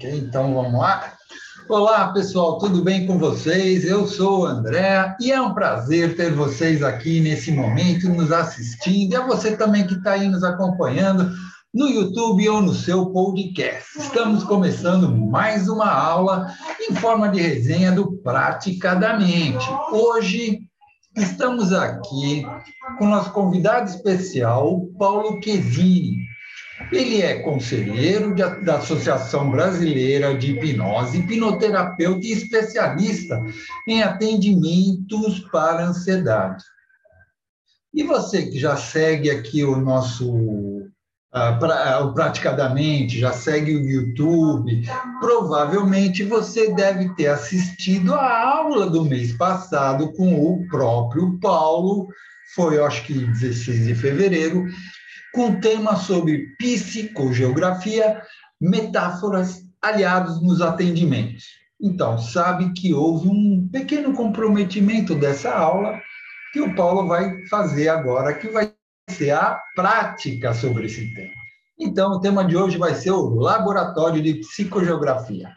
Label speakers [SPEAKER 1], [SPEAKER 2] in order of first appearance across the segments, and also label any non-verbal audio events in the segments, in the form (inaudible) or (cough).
[SPEAKER 1] Ok, então vamos lá. Olá, pessoal, tudo bem com vocês? Eu sou o André e é um prazer ter vocês aqui nesse momento nos assistindo. E é você também que está aí nos acompanhando no YouTube ou no seu podcast. Estamos começando mais uma aula em forma de resenha do Praticadamente. Hoje estamos aqui com nosso convidado especial, Paulo Quesini. Ele é conselheiro de, da Associação Brasileira de Hipnose, hipnoterapeuta e especialista em atendimentos para ansiedade. E você que já segue aqui o nosso uh, pra, uh, praticadamente, já segue o YouTube, provavelmente você deve ter assistido a aula do mês passado com o próprio Paulo, foi, acho que 16 de fevereiro, com tema sobre psicogeografia, metáforas aliados nos atendimentos. Então, sabe que houve um pequeno comprometimento dessa aula que o Paulo vai fazer agora, que vai ser a prática sobre esse tema. Então, o tema de hoje vai ser o Laboratório de Psicogeografia.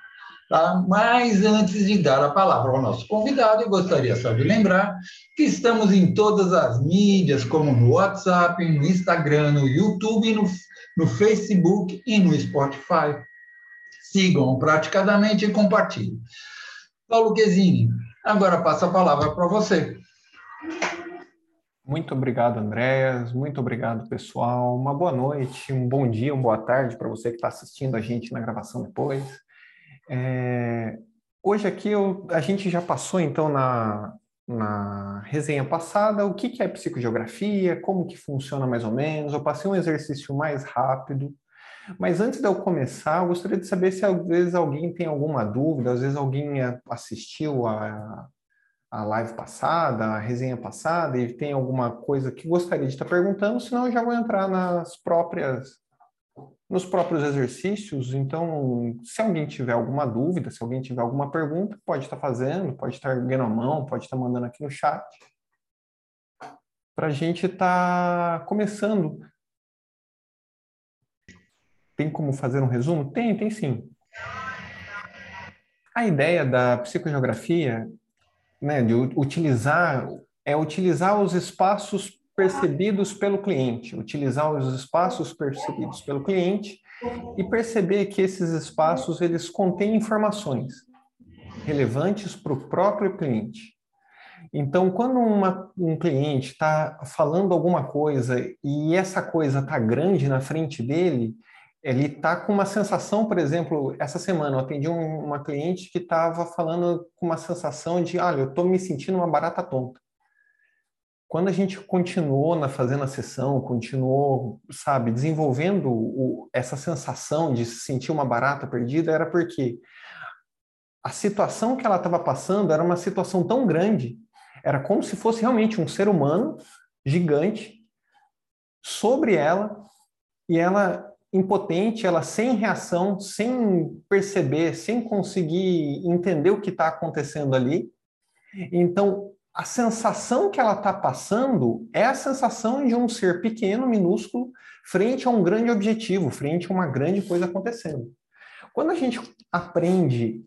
[SPEAKER 1] Tá? Mas antes de dar a palavra ao nosso convidado, eu gostaria só de lembrar que estamos em todas as mídias, como no WhatsApp, no Instagram, no YouTube, no, no Facebook e no Spotify. Sigam praticadamente e compartilhem. Paulo Quesini, agora passo a palavra para você.
[SPEAKER 2] Muito obrigado, Andréas. Muito obrigado, pessoal. Uma boa noite, um bom dia, uma boa tarde para você que está assistindo a gente na gravação depois. É, hoje aqui eu, a gente já passou então na, na resenha passada o que, que é psicogeografia, como que funciona mais ou menos. Eu passei um exercício mais rápido. Mas antes de eu começar, eu gostaria de saber se às vezes alguém tem alguma dúvida, às vezes alguém assistiu a, a live passada, a resenha passada, e tem alguma coisa que gostaria de estar perguntando, senão eu já vou entrar nas próprias nos próprios exercícios. Então, se alguém tiver alguma dúvida, se alguém tiver alguma pergunta, pode estar fazendo, pode estar erguendo a mão, pode estar mandando aqui no chat. Para a gente estar tá começando. Tem como fazer um resumo? Tem, tem sim. A ideia da psicogeografia, né, de utilizar, é utilizar os espaços percebidos pelo cliente, utilizar os espaços percebidos pelo cliente e perceber que esses espaços eles contêm informações relevantes para o próprio cliente. Então, quando uma, um cliente está falando alguma coisa e essa coisa está grande na frente dele, ele está com uma sensação, por exemplo, essa semana eu atendi um, uma cliente que estava falando com uma sensação de, olha, eu estou me sentindo uma barata tonta quando a gente continuou na fazendo a sessão, continuou, sabe, desenvolvendo o, essa sensação de se sentir uma barata perdida, era porque a situação que ela estava passando era uma situação tão grande, era como se fosse realmente um ser humano gigante sobre ela e ela impotente, ela sem reação, sem perceber, sem conseguir entender o que está acontecendo ali. Então, a sensação que ela está passando é a sensação de um ser pequeno, minúsculo, frente a um grande objetivo, frente a uma grande coisa acontecendo. Quando a gente aprende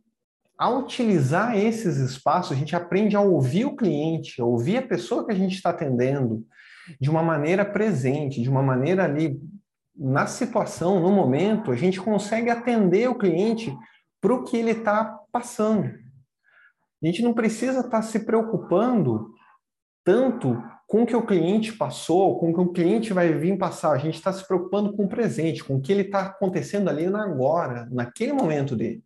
[SPEAKER 2] a utilizar esses espaços, a gente aprende a ouvir o cliente, a ouvir a pessoa que a gente está atendendo de uma maneira presente, de uma maneira ali na situação, no momento, a gente consegue atender o cliente para o que ele está passando. A gente não precisa estar tá se preocupando tanto com o que o cliente passou, com o que o cliente vai vir passar. A gente está se preocupando com o presente, com o que ele está acontecendo ali na agora, naquele momento dele.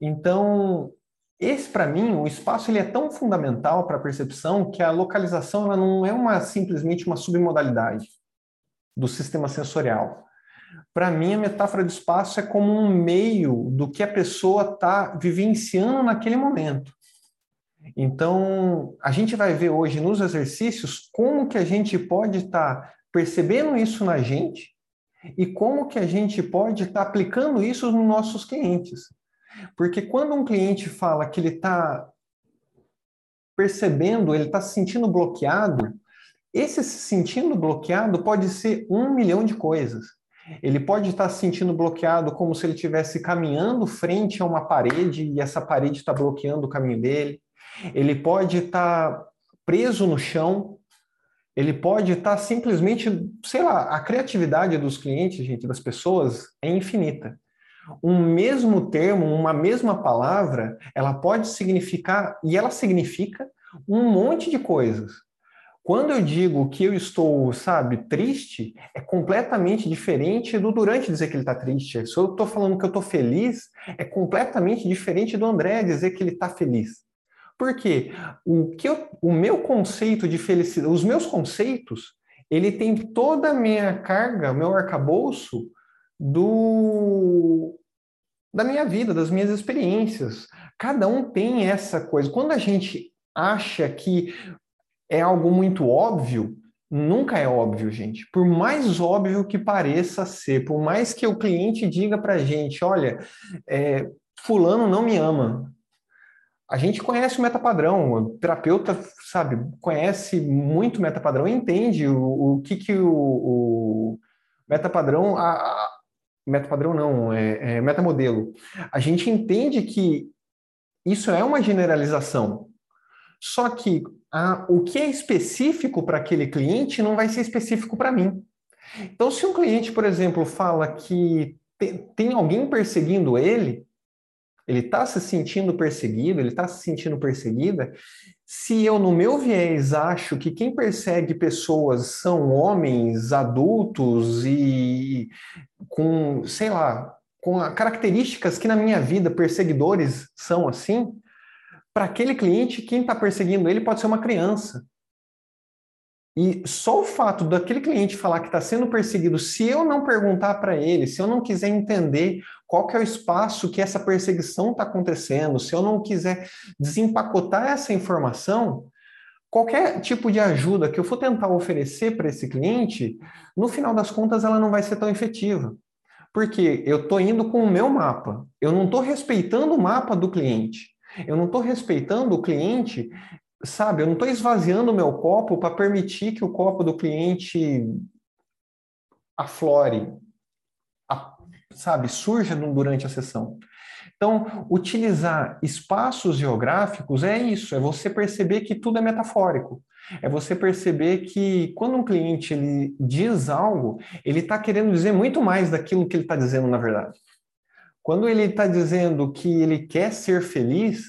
[SPEAKER 2] Então, esse para mim, o espaço ele é tão fundamental para a percepção que a localização ela não é uma simplesmente uma submodalidade do sistema sensorial. Para mim, a metáfora de espaço é como um meio do que a pessoa está vivenciando naquele momento. Então, a gente vai ver hoje nos exercícios como que a gente pode estar tá percebendo isso na gente e como que a gente pode estar tá aplicando isso nos nossos clientes. Porque quando um cliente fala que ele está percebendo, ele está se sentindo bloqueado, esse se sentindo bloqueado pode ser um milhão de coisas. Ele pode estar se sentindo bloqueado como se ele estivesse caminhando frente a uma parede e essa parede está bloqueando o caminho dele. Ele pode estar preso no chão. Ele pode estar simplesmente, sei lá, a criatividade dos clientes, gente, das pessoas é infinita. Um mesmo termo, uma mesma palavra, ela pode significar, e ela significa um monte de coisas. Quando eu digo que eu estou, sabe, triste, é completamente diferente do Durante dizer que ele está triste. Se eu estou falando que eu estou feliz, é completamente diferente do André dizer que ele está feliz. Por quê? O, que eu, o meu conceito de felicidade, os meus conceitos, ele tem toda a minha carga, meu arcabouço do da minha vida, das minhas experiências. Cada um tem essa coisa. Quando a gente acha que é algo muito óbvio, nunca é óbvio, gente. Por mais óbvio que pareça ser, por mais que o cliente diga para a gente, olha, é, fulano não me ama. A gente conhece o metapadrão, o terapeuta, sabe, conhece muito o metapadrão entende o, o que, que o, o metapadrão, a, a, metapadrão não, é, é metamodelo. A gente entende que isso é uma generalização. Só que a, o que é específico para aquele cliente não vai ser específico para mim. Então, se um cliente, por exemplo, fala que tem alguém perseguindo ele, ele está se sentindo perseguido, ele está se sentindo perseguida. Se eu, no meu viés, acho que quem persegue pessoas são homens adultos e com, sei lá, com características que na minha vida perseguidores são assim, para aquele cliente, quem está perseguindo ele pode ser uma criança. E só o fato daquele cliente falar que está sendo perseguido, se eu não perguntar para ele, se eu não quiser entender qual que é o espaço que essa perseguição está acontecendo, se eu não quiser desempacotar essa informação, qualquer tipo de ajuda que eu for tentar oferecer para esse cliente, no final das contas ela não vai ser tão efetiva. Porque eu estou indo com o meu mapa, eu não estou respeitando o mapa do cliente. Eu não estou respeitando o cliente, sabe? Eu não estou esvaziando o meu copo para permitir que o copo do cliente aflore, a, sabe? Surja durante a sessão. Então, utilizar espaços geográficos é isso, é você perceber que tudo é metafórico. É você perceber que quando um cliente ele diz algo, ele está querendo dizer muito mais daquilo que ele está dizendo na verdade. Quando ele está dizendo que ele quer ser feliz,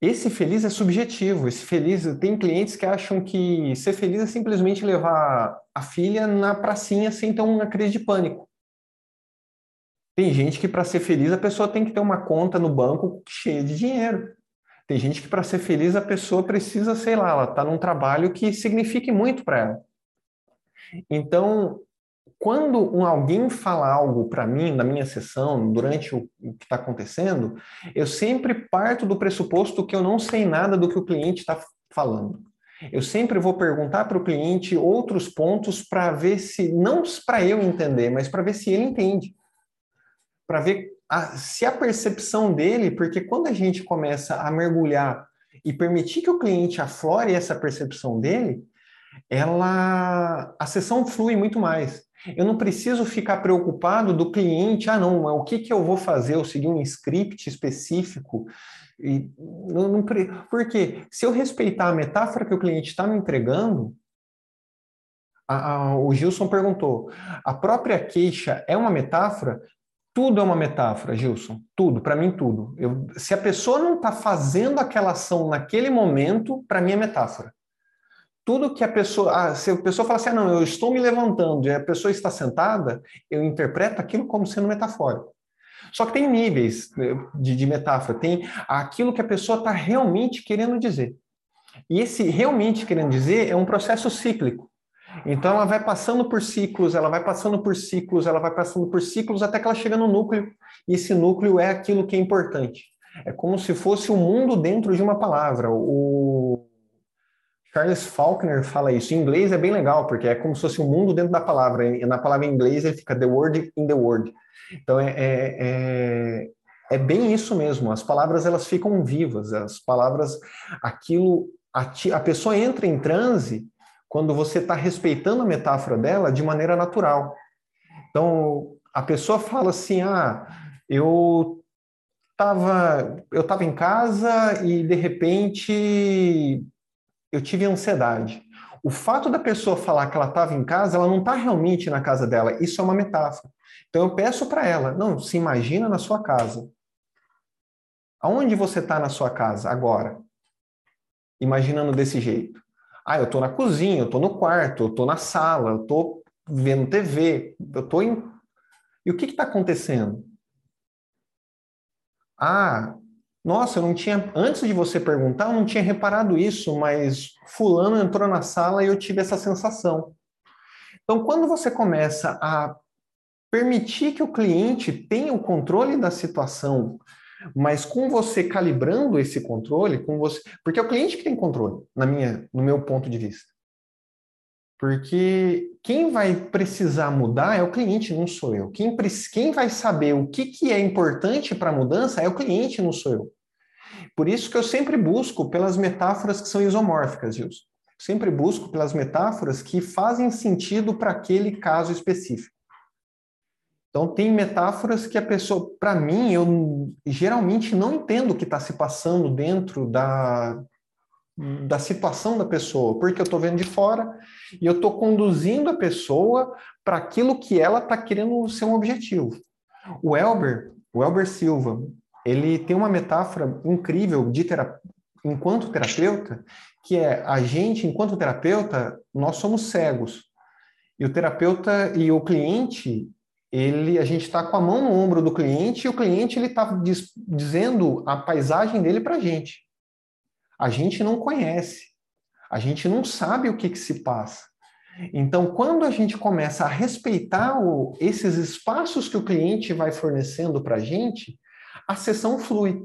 [SPEAKER 2] esse feliz é subjetivo. Esse feliz tem clientes que acham que ser feliz é simplesmente levar a filha na pracinha sem ter uma crise de pânico. Tem gente que para ser feliz a pessoa tem que ter uma conta no banco cheia de dinheiro. Tem gente que para ser feliz a pessoa precisa, sei lá, ela está num trabalho que signifique muito para ela. Então, quando um, alguém fala algo para mim, na minha sessão, durante o, o que está acontecendo, eu sempre parto do pressuposto que eu não sei nada do que o cliente está falando. Eu sempre vou perguntar para o cliente outros pontos para ver se, não para eu entender, mas para ver se ele entende. Para ver a, se a percepção dele, porque quando a gente começa a mergulhar e permitir que o cliente aflore essa percepção dele, ela a sessão flui muito mais. Eu não preciso ficar preocupado do cliente, ah, não, o que, que eu vou fazer? Eu seguir um script específico. E não, não, porque se eu respeitar a metáfora que o cliente está me entregando, a, a, o Gilson perguntou: a própria queixa é uma metáfora? Tudo é uma metáfora, Gilson. Tudo, para mim, tudo. Eu, se a pessoa não está fazendo aquela ação naquele momento, para mim é metáfora tudo que a pessoa. Ah, se a pessoa fala assim, ah, não, eu estou me levantando e a pessoa está sentada, eu interpreto aquilo como sendo metafórico. Só que tem níveis né, de, de metáfora, tem aquilo que a pessoa está realmente querendo dizer. E esse realmente querendo dizer é um processo cíclico. Então ela vai passando por ciclos, ela vai passando por ciclos, ela vai passando por ciclos até que ela chega no núcleo, e esse núcleo é aquilo que é importante. É como se fosse o um mundo dentro de uma palavra. O Charles Faulkner fala isso. Em inglês é bem legal, porque é como se fosse um mundo dentro da palavra. E na palavra em inglês ele fica the word in the word. Então é, é, é, é bem isso mesmo. As palavras elas ficam vivas. As palavras, aquilo, a, a pessoa entra em transe quando você está respeitando a metáfora dela de maneira natural. Então, a pessoa fala assim: ah, eu estava eu tava em casa e de repente eu tive ansiedade. O fato da pessoa falar que ela estava em casa, ela não está realmente na casa dela. Isso é uma metáfora. Então eu peço para ela, não, se imagina na sua casa. Aonde você está na sua casa agora? Imaginando desse jeito. Ah, eu estou na cozinha, eu estou no quarto, eu estou na sala, eu estou vendo TV, eu estou em. E o que está acontecendo? Ah, nossa, eu não tinha. Antes de você perguntar, eu não tinha reparado isso, mas Fulano entrou na sala e eu tive essa sensação. Então, quando você começa a permitir que o cliente tenha o controle da situação, mas com você calibrando esse controle, com você, porque é o cliente que tem controle, na minha, no meu ponto de vista. Porque quem vai precisar mudar é o cliente, não sou eu. Quem, quem vai saber o que, que é importante para a mudança é o cliente, não sou eu. Por isso que eu sempre busco pelas metáforas que são isomórficas, Gilson. Sempre busco pelas metáforas que fazem sentido para aquele caso específico. Então, tem metáforas que a pessoa, para mim, eu geralmente não entendo o que está se passando dentro da, da situação da pessoa, porque eu estou vendo de fora e eu estou conduzindo a pessoa para aquilo que ela está querendo ser um objetivo. O Elber, o Elber Silva, ele tem uma metáfora incrível de terap... enquanto terapeuta, que é a gente, enquanto terapeuta, nós somos cegos. E o terapeuta e o cliente, ele, a gente está com a mão no ombro do cliente e o cliente ele está diz, dizendo a paisagem dele para a gente. A gente não conhece, a gente não sabe o que, que se passa. Então, quando a gente começa a respeitar o, esses espaços que o cliente vai fornecendo para a gente, a sessão flui.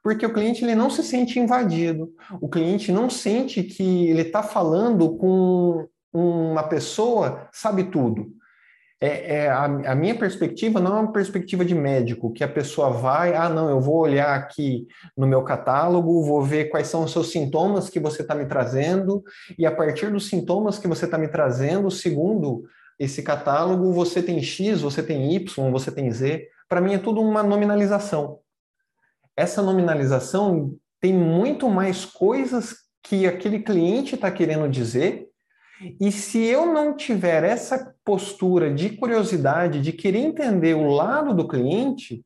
[SPEAKER 2] Porque o cliente ele não se sente invadido, o cliente não sente que ele está falando com uma pessoa sabe tudo é, é a, a, minha perspectiva não é uma perspectiva de médico, que a pessoa vai, ah, não, eu vou olhar aqui no meu catálogo, vou ver quais são os seus sintomas que você está me trazendo, e a partir dos sintomas que você está me trazendo, segundo esse catálogo, você tem X, você tem Y, você tem Z. Para mim é tudo uma nominalização. Essa nominalização tem muito mais coisas que aquele cliente está querendo dizer e se eu não tiver essa postura de curiosidade, de querer entender o lado do cliente,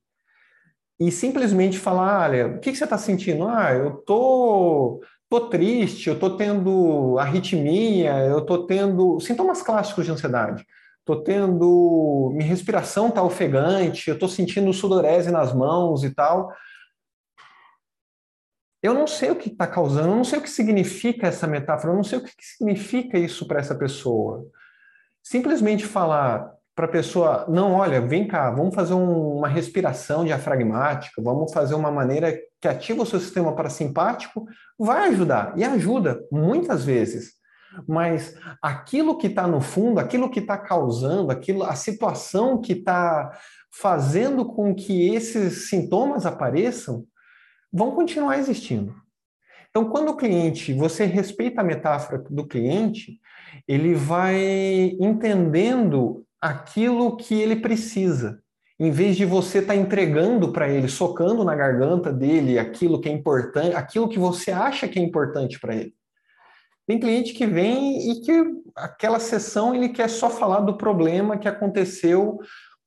[SPEAKER 2] e simplesmente falar, olha, o que, você está sentindo? Ah, eu tô, tô triste, eu tô tendo arritmia, eu tô tendo sintomas clássicos de ansiedade. Tô tendo, minha respiração tá ofegante, eu tô sentindo sudorese nas mãos e tal eu não sei o que está causando, eu não sei o que significa essa metáfora, eu não sei o que significa isso para essa pessoa. Simplesmente falar para a pessoa, não, olha, vem cá, vamos fazer um, uma respiração diafragmática, vamos fazer uma maneira que ativa o seu sistema parasimpático, vai ajudar, e ajuda muitas vezes. Mas aquilo que está no fundo, aquilo que está causando, aquilo, a situação que está fazendo com que esses sintomas apareçam, vão continuar existindo. Então, quando o cliente, você respeita a metáfora do cliente, ele vai entendendo aquilo que ele precisa. Em vez de você estar tá entregando para ele, socando na garganta dele aquilo que é importante, aquilo que você acha que é importante para ele. Tem cliente que vem e que aquela sessão ele quer só falar do problema que aconteceu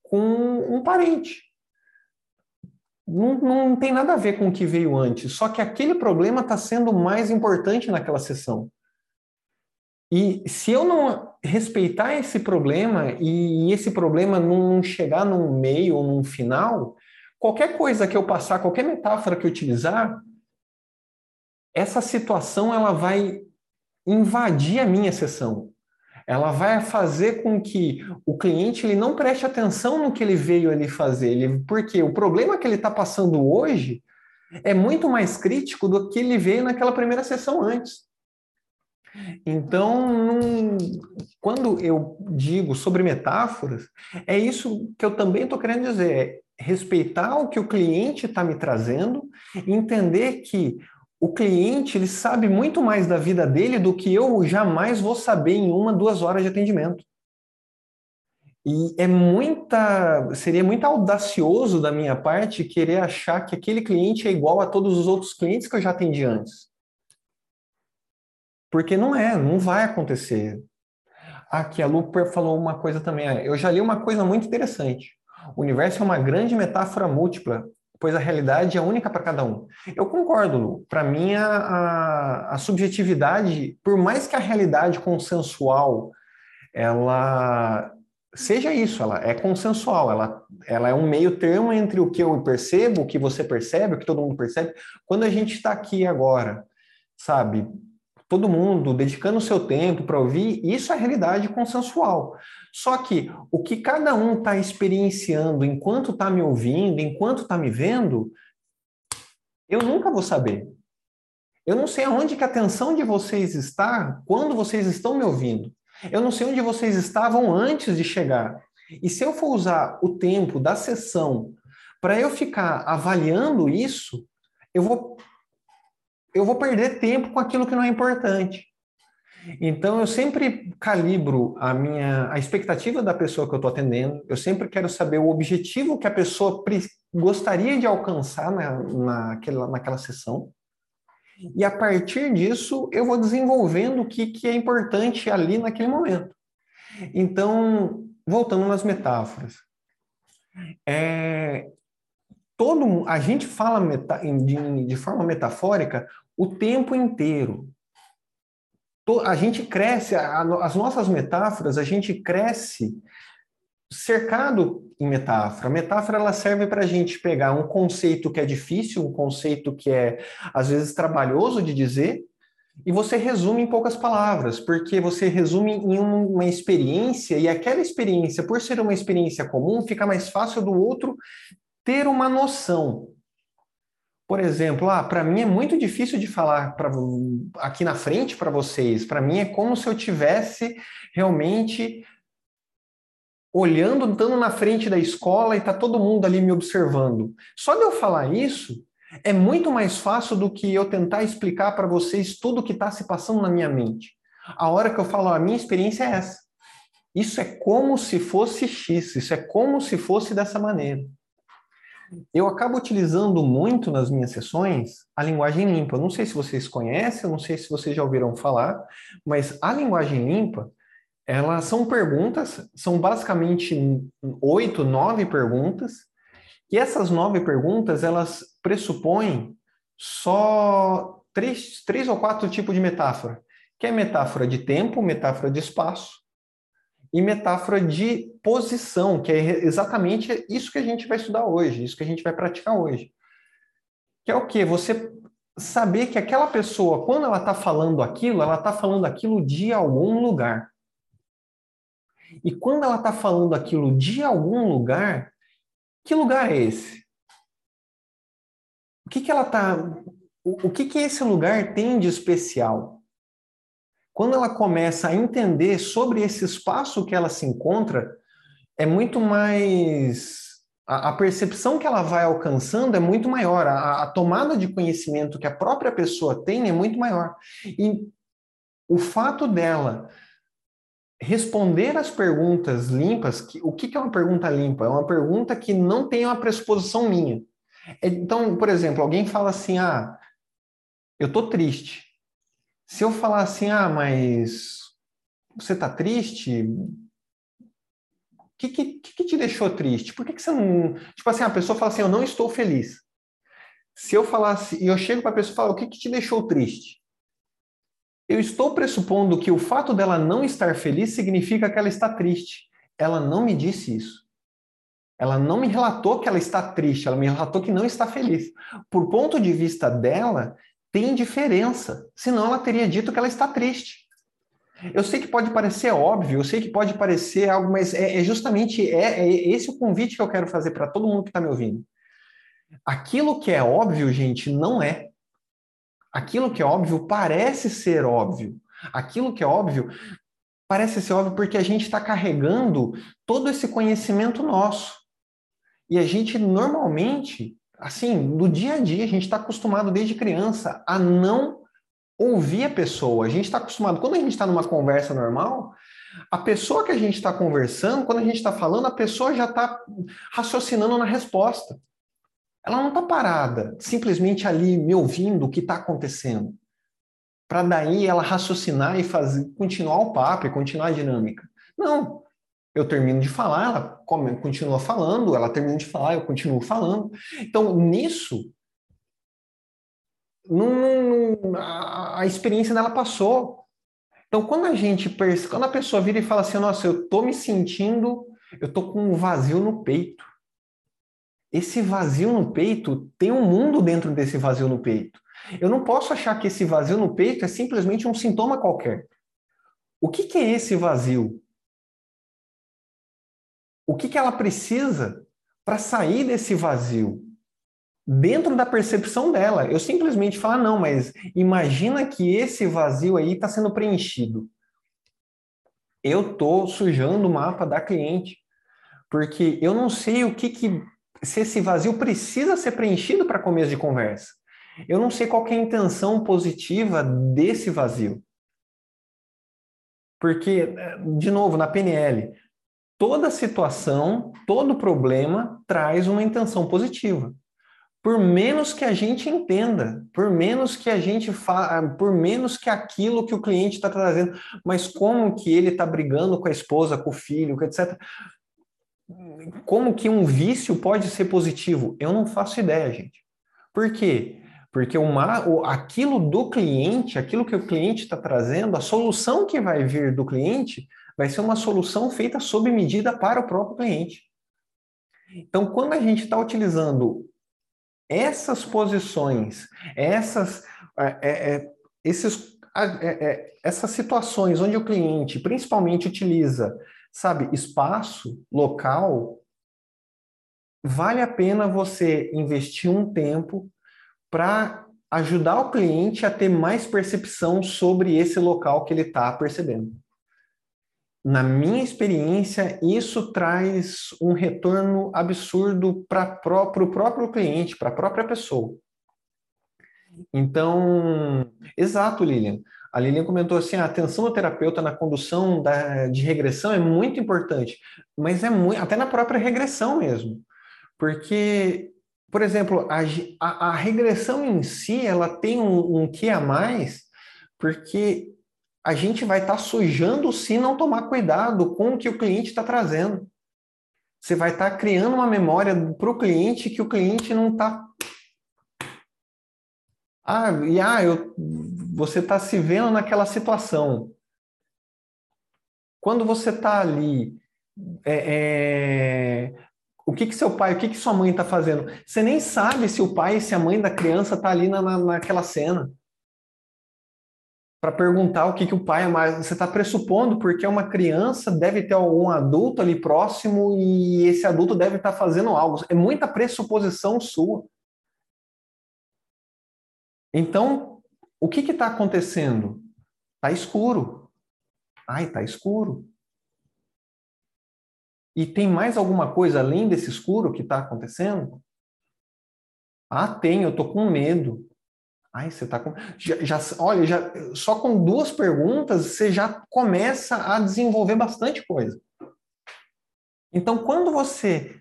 [SPEAKER 2] com um parente não, não tem nada a ver com o que veio antes, só que aquele problema está sendo mais importante naquela sessão. E se eu não respeitar esse problema e esse problema não chegar num meio ou num final, qualquer coisa que eu passar, qualquer metáfora que eu utilizar, essa situação ela vai invadir a minha sessão ela vai fazer com que o cliente ele não preste atenção no que ele veio ali fazer, ele, porque o problema que ele está passando hoje é muito mais crítico do que ele veio naquela primeira sessão antes. Então, num, quando eu digo sobre metáforas, é isso que eu também estou querendo dizer: é respeitar o que o cliente está me trazendo, entender que o cliente ele sabe muito mais da vida dele do que eu jamais vou saber em uma, duas horas de atendimento. E é muita, seria muito audacioso da minha parte querer achar que aquele cliente é igual a todos os outros clientes que eu já atendi antes. Porque não é, não vai acontecer. Aqui a Lu falou uma coisa também. Eu já li uma coisa muito interessante. O universo é uma grande metáfora múltipla, pois a realidade é única para cada um. Eu concordo, Lu. Para mim, a, a, a subjetividade, por mais que a realidade consensual ela seja isso, ela é consensual, ela, ela é um meio termo entre o que eu percebo, o que você percebe, o que todo mundo percebe. Quando a gente está aqui agora, sabe, todo mundo dedicando o seu tempo para ouvir, isso é realidade consensual. Só que o que cada um está experienciando enquanto está me ouvindo, enquanto está me vendo, eu nunca vou saber. Eu não sei aonde que a atenção de vocês está quando vocês estão me ouvindo. Eu não sei onde vocês estavam antes de chegar. E se eu for usar o tempo da sessão para eu ficar avaliando isso, eu vou eu vou perder tempo com aquilo que não é importante. Então eu sempre calibro a minha a expectativa da pessoa que eu estou atendendo. Eu sempre quero saber o objetivo que a pessoa gostaria de alcançar na, naquela, naquela sessão. E a partir disso, eu vou desenvolvendo o que, que é importante ali naquele momento. Então, voltando nas metáforas. É, todo a gente fala meta, de, de forma metafórica o tempo inteiro. A gente cresce, as nossas metáforas, a gente cresce cercado em metáfora. A metáfora ela serve para a gente pegar um conceito que é difícil, um conceito que é às vezes trabalhoso de dizer, e você resume em poucas palavras, porque você resume em uma experiência, e aquela experiência, por ser uma experiência comum, fica mais fácil do outro ter uma noção. Por exemplo, ah, para mim é muito difícil de falar pra, aqui na frente para vocês. Para mim é como se eu tivesse realmente olhando, estando na frente da escola e está todo mundo ali me observando. Só de eu falar isso é muito mais fácil do que eu tentar explicar para vocês tudo o que está se passando na minha mente. A hora que eu falo, a minha experiência é essa. Isso é como se fosse X, isso é como se fosse dessa maneira. Eu acabo utilizando muito nas minhas sessões a linguagem limpa. Não sei se vocês conhecem, não sei se vocês já ouviram falar, mas a linguagem limpa elas são perguntas, são basicamente oito, nove perguntas, e essas nove perguntas, elas pressupõem só três, três ou quatro tipos de metáfora, que é metáfora de tempo, metáfora de espaço e metáfora de posição, que é exatamente isso que a gente vai estudar hoje, isso que a gente vai praticar hoje. Que é o quê? Você saber que aquela pessoa, quando ela está falando aquilo, ela está falando aquilo de algum lugar. E quando ela está falando aquilo de algum lugar, que lugar é esse? O que, que ela está. O, o que, que esse lugar tem de especial? Quando ela começa a entender sobre esse espaço que ela se encontra, é muito mais. A, a percepção que ela vai alcançando é muito maior, a, a tomada de conhecimento que a própria pessoa tem é muito maior. E o fato dela responder as perguntas limpas, que, o que, que é uma pergunta limpa? É uma pergunta que não tem uma pressuposição minha. É, então, por exemplo, alguém fala assim, ah, eu tô triste. Se eu falar assim, ah, mas você tá triste? O que, que, que, te deixou triste? Por que, que você não... Tipo assim, a pessoa fala assim, eu não estou feliz. Se eu falasse, e eu chego para a pessoa e falo, o que, que te deixou triste? Eu estou pressupondo que o fato dela não estar feliz significa que ela está triste. Ela não me disse isso. Ela não me relatou que ela está triste, ela me relatou que não está feliz. Por ponto de vista dela, tem diferença. Senão ela teria dito que ela está triste. Eu sei que pode parecer óbvio, eu sei que pode parecer algo, mas é, é justamente é, é esse o convite que eu quero fazer para todo mundo que está me ouvindo. Aquilo que é óbvio, gente, não é. Aquilo que é óbvio parece ser óbvio. Aquilo que é óbvio parece ser óbvio porque a gente está carregando todo esse conhecimento nosso. E a gente normalmente, assim, no dia a dia, a gente está acostumado desde criança a não ouvir a pessoa. A gente está acostumado, quando a gente está numa conversa normal, A pessoa que a gente está conversando, quando a gente está falando, a pessoa já está raciocinando na resposta. Ela não está parada, simplesmente ali me ouvindo o que está acontecendo. Para daí ela raciocinar e fazer, continuar o papo e continuar a dinâmica. Não. Eu termino de falar, ela continua falando, ela termina de falar, eu continuo falando. Então, nisso, não, a, a experiência dela passou. Então, quando a gente quando a pessoa vira e fala assim, nossa, eu tô me sentindo, eu tô com um vazio no peito. Esse vazio no peito tem um mundo dentro desse vazio no peito. Eu não posso achar que esse vazio no peito é simplesmente um sintoma qualquer. O que, que é esse vazio? O que, que ela precisa para sair desse vazio? dentro da percepção dela. Eu simplesmente falo, ah, não, mas imagina que esse vazio aí está sendo preenchido. Eu estou sujando o mapa da cliente, porque eu não sei o que, que se esse vazio precisa ser preenchido para começo de conversa. Eu não sei qual é a intenção positiva desse vazio. Porque, de novo, na PNL, toda situação, todo problema traz uma intenção positiva por menos que a gente entenda, por menos que a gente fa... por menos que aquilo que o cliente está trazendo, mas como que ele está brigando com a esposa, com o filho, etc. Como que um vício pode ser positivo? Eu não faço ideia, gente. Por quê? Porque uma, aquilo do cliente, aquilo que o cliente está trazendo, a solução que vai vir do cliente vai ser uma solução feita sob medida para o próprio cliente. Então, quando a gente está utilizando essas posições, essas, é, é, é esses, é, é, essas situações onde o cliente principalmente utiliza, sabe, espaço, local, vale a pena você investir um tempo para ajudar o cliente a ter mais percepção sobre esse local que ele está percebendo na minha experiência, isso traz um retorno absurdo para o próprio cliente, para a própria pessoa. Então, exato, Lilian. A Lilian comentou assim: a atenção do terapeuta na condução da, de regressão é muito importante, mas é muito, até na própria regressão mesmo. Porque, por exemplo, a, a, a regressão em si ela tem um, um que a mais, porque a gente vai estar tá sujando se não tomar cuidado com o que o cliente está trazendo. Você vai estar tá criando uma memória para o cliente que o cliente não está. Ah, e ah, eu, você está se vendo naquela situação. Quando você está ali, é, é, o que, que seu pai, o que, que sua mãe está fazendo? Você nem sabe se o pai e se a mãe da criança está ali na, na, naquela cena para perguntar o que, que o pai é mais. Você está pressupondo porque uma criança deve ter algum adulto ali próximo e esse adulto deve estar tá fazendo algo. É muita pressuposição sua. Então, o que está acontecendo? Está escuro. Ai, está escuro. E tem mais alguma coisa além desse escuro que está acontecendo? Ah, tem, eu estou com medo. Ai, você está com. Já, já, olha, já, só com duas perguntas você já começa a desenvolver bastante coisa. Então, quando você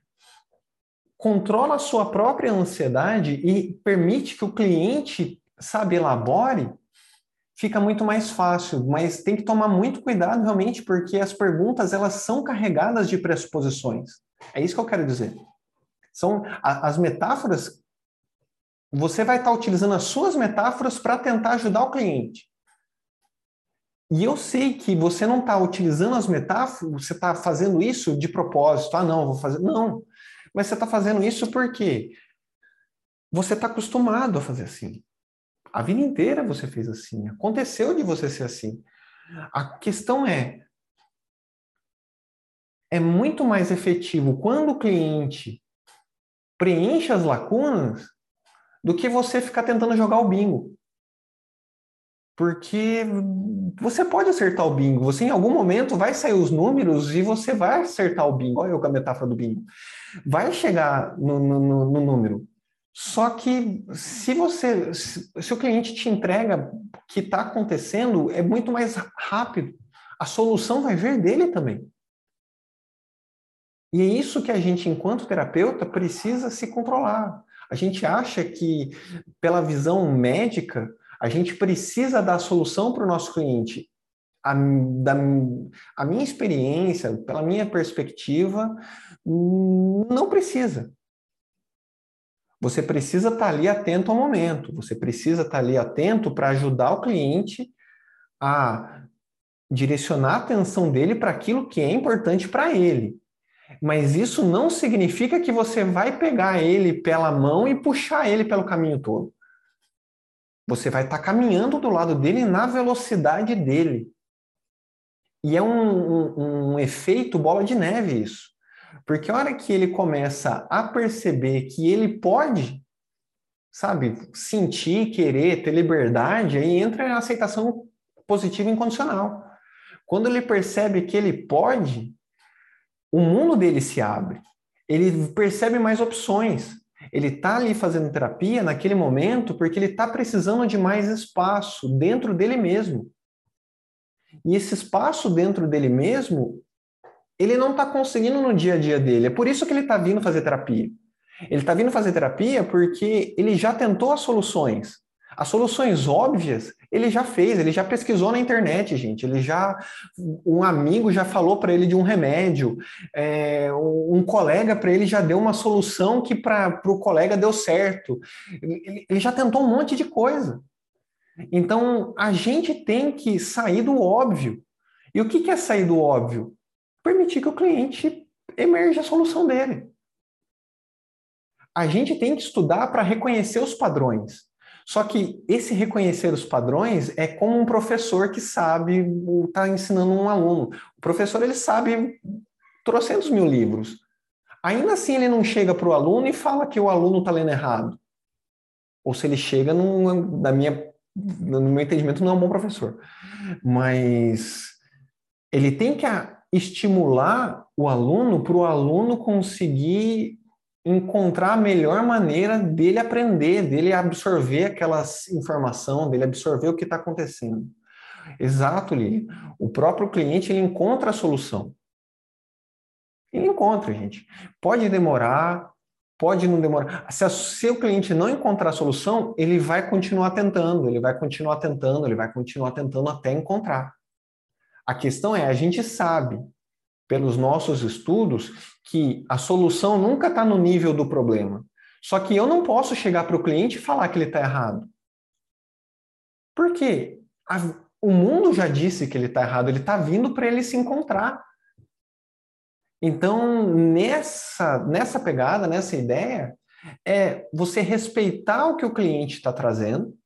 [SPEAKER 2] controla a sua própria ansiedade e permite que o cliente, sabe, elabore, fica muito mais fácil, mas tem que tomar muito cuidado realmente, porque as perguntas elas são carregadas de pressuposições. É isso que eu quero dizer. São as metáforas você vai estar utilizando as suas metáforas para tentar ajudar o cliente. E eu sei que você não está utilizando as metáforas, você está fazendo isso de propósito. Ah, não, vou fazer. Não. Mas você está fazendo isso porque você está acostumado a fazer assim. A vida inteira você fez assim. Aconteceu de você ser assim. A questão é: é muito mais efetivo quando o cliente preenche as lacunas do que você ficar tentando jogar o bingo. Porque você pode acertar o bingo, você em algum momento vai sair os números e você vai acertar o bingo. Olha eu com a metáfora do bingo. Vai chegar no, no, no número. Só que se você, se, o cliente te entrega o que está acontecendo, é muito mais rápido. a solução vai vir dele também. E é isso que a gente, enquanto terapeuta, precisa se controlar. A gente acha que, pela visão médica, a gente precisa dar solução para o nosso cliente. A, da, a minha experiência, pela minha perspectiva, não precisa. Você precisa estar ali atento ao momento, você precisa estar ali atento para ajudar o cliente a direcionar a atenção dele para aquilo que é importante para ele. Mas isso não significa que você vai pegar ele pela mão e puxar ele pelo caminho todo. Você vai estar tá caminhando do lado dele na velocidade dele. E é um, um, um, efeito bola de neve isso. Porque a hora que ele começa a perceber que ele pode, sabe, sentir, querer, ter liberdade, aí entra a aceitação positiva incondicional. Quando ele percebe que ele pode, o mundo dele se abre. Ele percebe mais opções. Ele está ali fazendo terapia naquele momento porque ele está precisando de mais espaço dentro dele mesmo. E esse espaço dentro dele mesmo, ele não está conseguindo no dia a dia dele. É por isso que ele está vindo fazer terapia. Ele está vindo fazer terapia porque ele já tentou as soluções. As soluções óbvias ele já fez, ele já pesquisou na internet, gente. Ele já, um amigo já falou para ele de um remédio, é, um colega para ele já deu uma solução que para o colega deu certo. Ele, ele já tentou um monte de coisa. Então a gente tem que sair do óbvio. E o que, que é sair do óbvio? Permitir que o cliente emerja a solução dele. A gente tem que estudar para reconhecer os padrões. Só que esse reconhecer os padrões é como um professor que sabe, está ensinando um aluno. O professor ele sabe trocentos mil livros. Ainda assim ele não chega para o aluno e fala que o aluno está lendo errado. Ou se ele chega, num, na minha, no meu entendimento, não é um bom professor. Mas ele tem que estimular o aluno para o aluno conseguir encontrar a melhor maneira dele aprender, dele absorver aquela informação, dele absorver o que está acontecendo. Exato, Lili. O próprio cliente ele encontra a solução. Ele encontra, gente. Pode demorar, pode não demorar. Se o cliente não encontrar a solução, ele vai continuar tentando, ele vai continuar tentando, ele vai continuar tentando até encontrar. A questão é, a gente sabe pelos nossos estudos que a solução nunca está no nível do problema. Só que eu não posso chegar para o cliente e falar que ele está errado. Por quê? A, o mundo já disse que ele está errado, ele está vindo para ele se encontrar. Então, nessa, nessa pegada, nessa ideia, é você respeitar o que o cliente está trazendo,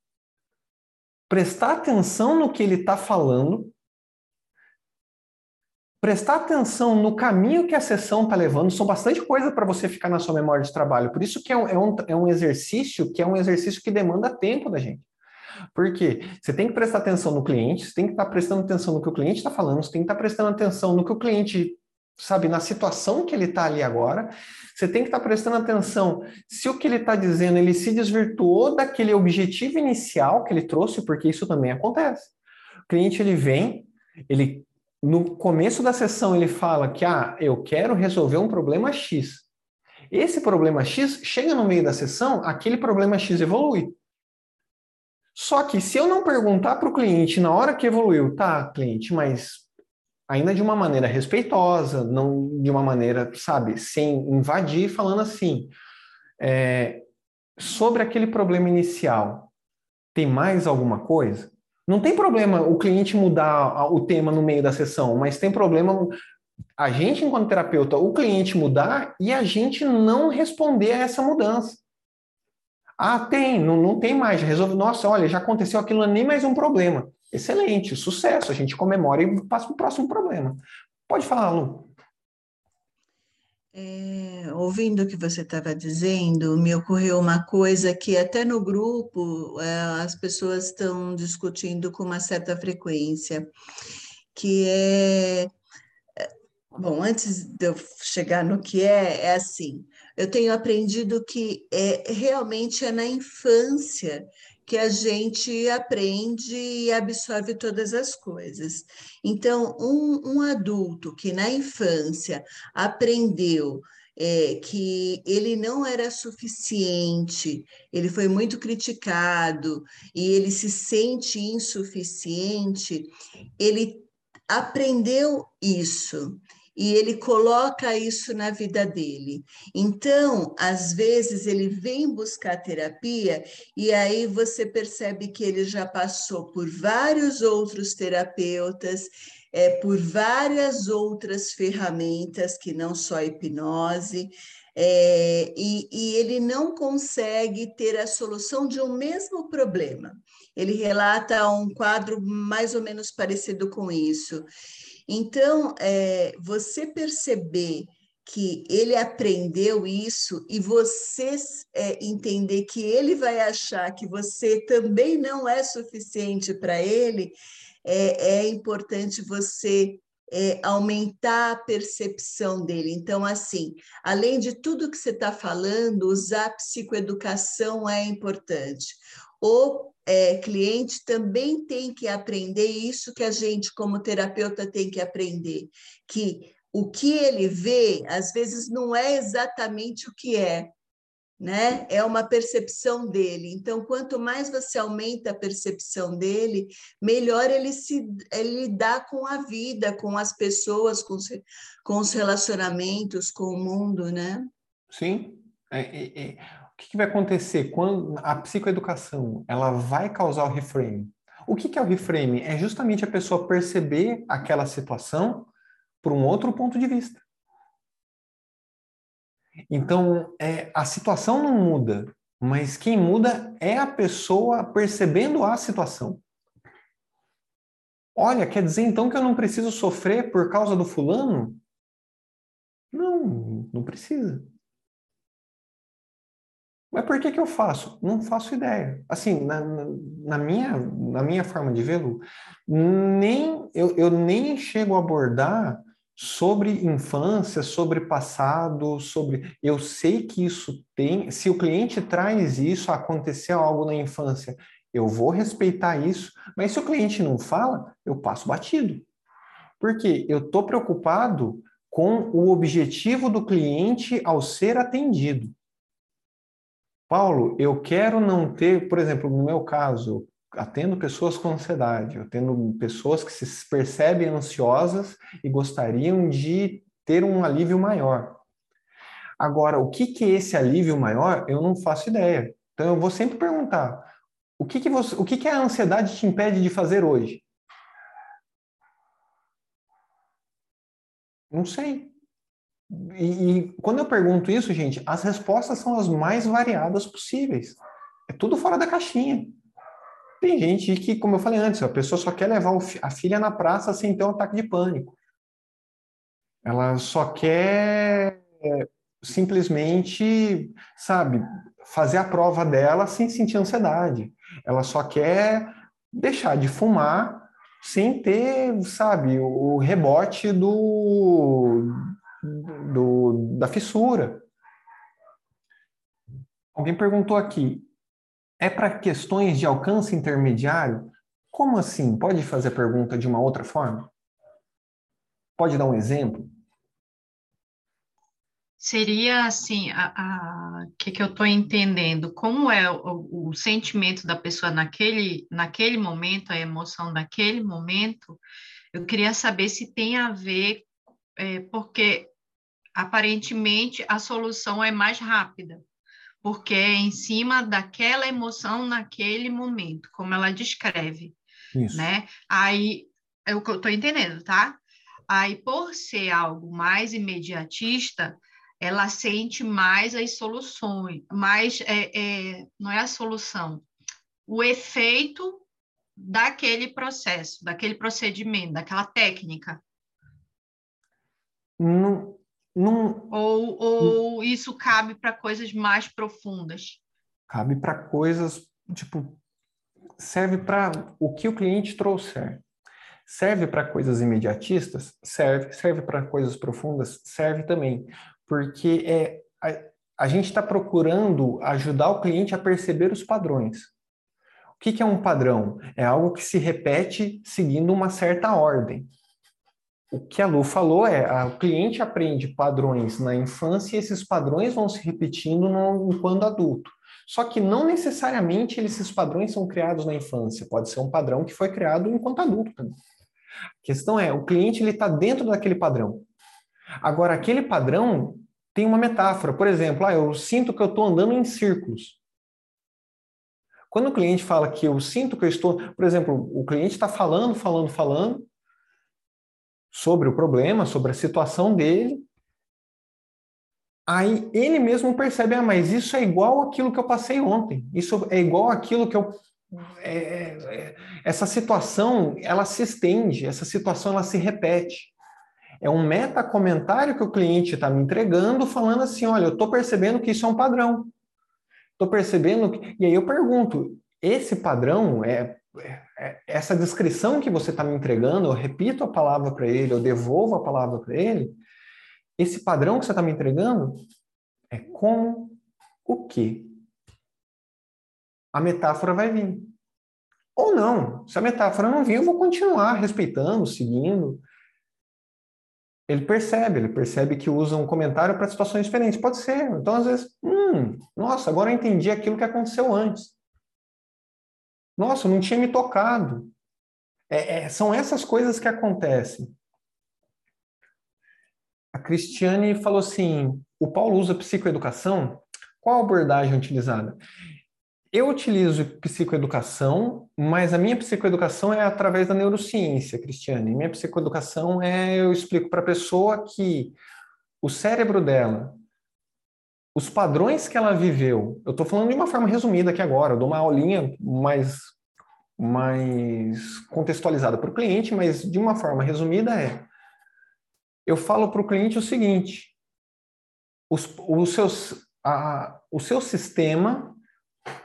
[SPEAKER 2] prestar atenção no que ele está falando, prestar atenção no caminho que a sessão está levando, são bastante coisa para você ficar na sua memória de trabalho. Por isso que é um, é, um, é um exercício que é um exercício que demanda tempo da gente. Porque você tem que prestar atenção no cliente, você tem que estar tá prestando atenção no que o cliente está falando, você tem que estar tá prestando atenção no que o cliente sabe, na situação que ele está ali agora, você tem que estar tá prestando atenção se o que ele está dizendo ele se desvirtuou daquele objetivo inicial que ele trouxe, porque isso também acontece. O cliente ele vem, ele no começo da sessão ele fala que ah, eu quero resolver um problema X. Esse problema X chega no meio da sessão, aquele problema X evolui. Só que se eu não perguntar para o cliente na hora que evoluiu, tá, cliente, mas ainda de uma maneira respeitosa, não de uma maneira, sabe, sem invadir, falando assim, é, sobre aquele problema inicial, tem mais alguma coisa? Não tem problema o cliente mudar o tema no meio da sessão, mas tem problema a gente, enquanto terapeuta, o cliente mudar e a gente não responder a essa mudança. Ah, tem, não, não tem mais, resolve. Nossa, olha, já aconteceu aquilo, nem mais um problema. Excelente, sucesso, a gente comemora e passa para o próximo problema. Pode falar, Lu.
[SPEAKER 3] É, ouvindo o que você estava dizendo, me ocorreu uma coisa que até no grupo é, as pessoas estão discutindo com uma certa frequência, que é, é bom, antes de eu chegar no que é, é assim, eu tenho aprendido que é realmente é na infância que a gente aprende e absorve todas as coisas. Então, um, um adulto que na infância aprendeu é, que ele não era suficiente, ele foi muito criticado e ele se sente insuficiente, ele aprendeu isso e ele coloca isso na vida dele. Então, às vezes, ele vem buscar terapia e aí você percebe que ele já passou por vários outros terapeutas, é, por várias outras ferramentas, que não só a hipnose, é, e, e ele não consegue ter a solução de um mesmo problema. Ele relata um quadro mais ou menos parecido com isso. Então, é, você perceber que ele aprendeu isso e você é, entender que ele vai achar que você também não é suficiente para ele, é, é, importante você é, aumentar a percepção dele. Então, assim, além de tudo que você está falando, usar psicoeducação é importante. O é, cliente também tem que aprender isso que a gente, como terapeuta, tem que aprender, que o que ele vê, às vezes, não é exatamente o que é, né? É uma percepção dele. Então, quanto mais você aumenta a percepção dele, melhor ele se ele dá com a vida, com as pessoas, com os, com os relacionamentos, com o mundo, né?
[SPEAKER 2] Sim. É, é, é que, que, vai acontecer quando a psicoeducação ela vai causar o reframe? O que, que é o reframe? É justamente a pessoa perceber aquela situação por um outro ponto de vista. Então, é, a situação não muda, mas quem muda é a pessoa percebendo a situação. Olha, quer dizer então que eu não preciso sofrer por causa do fulano? Não, não precisa. Mas por que, que eu faço? Não faço ideia. Assim, na, na, minha, na minha forma de vê-lo, nem, eu, eu nem chego a abordar sobre infância, sobre passado, sobre. Eu sei que isso tem. Se o cliente traz isso, aconteceu algo na infância, eu vou respeitar isso, mas se o cliente não fala, eu passo batido. Porque eu estou preocupado com o objetivo do cliente ao ser atendido. Paulo, eu quero não ter, por exemplo, no meu caso, atendo pessoas com ansiedade, eu tendo pessoas que se percebem ansiosas e gostariam de ter um alívio maior. Agora, o que, que é esse alívio maior, eu não faço ideia. Então, eu vou sempre perguntar: o que, que, você, o que, que a ansiedade te impede de fazer hoje? Não sei. E, e, quando eu pergunto isso, gente, as respostas são as mais variadas possíveis. É tudo fora da caixinha. Tem gente que, como eu falei antes, a pessoa só quer levar a filha na praça sem ter um ataque de pânico. Ela só quer simplesmente, sabe, fazer a prova dela sem sentir ansiedade. Ela só quer deixar de fumar sem ter, sabe, o rebote do, do, da fissura. Alguém perguntou aqui, é para questões de alcance intermediário? Como assim? Pode fazer a pergunta de uma outra forma? Pode dar um exemplo?
[SPEAKER 4] Seria assim, a, que, que eu estou entendendo, como é o, o, sentimento da pessoa naquele, naquele momento, a emoção daquele momento, eu queria saber se tem a ver, é, porque aparentemente a solução é mais rápida, porque é em cima daquela emoção naquele momento, como ela descreve, Isso. né? Aí é o que eu estou entendendo, tá? Aí, por ser algo mais imediatista, ela sente mais as soluções, mais é, é, não é a solução, o efeito daquele processo, daquele procedimento, daquela técnica.
[SPEAKER 2] Não, não,
[SPEAKER 4] ou, ou isso cabe para coisas mais profundas?
[SPEAKER 2] Cabe para coisas, tipo, serve para o que o cliente trouxer. Serve para coisas imediatistas? Serve. Serve para coisas profundas? Serve também. Porque é, a, a gente está procurando ajudar o cliente a perceber os padrões. O que, que é um padrão? É algo que se repete seguindo uma certa ordem. O que a Lu falou é a, o cliente aprende padrões na infância e esses padrões vão se repetindo no, enquanto adulto. Só que não necessariamente esses padrões são criados na infância. Pode ser um padrão que foi criado enquanto adulto. A questão é, o cliente ele está dentro daquele padrão. Agora, aquele padrão tem uma metáfora. Por exemplo, ah, eu sinto que eu estou andando em círculos. Quando o cliente fala que eu sinto que eu estou, por exemplo, o cliente está falando, falando, falando sobre o problema, sobre a situação dele, aí ele mesmo percebe, ah, mas isso é igual aquilo que eu passei ontem, isso é igual aquilo que eu é, é, é, essa situação ela se estende, essa situação ela se repete. É um meta comentário que o cliente está me entregando, falando assim: olha, eu estou percebendo que isso é um padrão. Estou percebendo. Que... E aí eu pergunto: esse padrão é, essa descrição que você está me entregando? Eu repito a palavra para ele, eu devolvo a palavra para ele. Esse padrão que você está me entregando é como o quê? A metáfora vai vir. Ou não. Se a metáfora não vir, eu vou continuar respeitando, seguindo ele percebe, ele percebe que usa um comentário para situações diferentes. Pode ser. Então, às vezes, hum, nossa, agora eu entendi aquilo que aconteceu antes. Nossa, não tinha me tocado. É, é, são essas coisas que acontecem. A Cristiane falou assim: o Paulo usa psicoeducação? Qual a abordagem utilizada? Eu utilizo psicoeducação, mas a minha psicoeducação é através da neurociência, Cristiane. Minha psicoeducação é eu explico para a pessoa que o cérebro dela, os padrões que ela viveu, eu estou falando de uma forma resumida aqui agora, eu dou uma aulinha mais, mais contextualizada para o cliente, mas de uma forma resumida é: eu falo para o cliente o seguinte, os, os seus, a, o seu sistema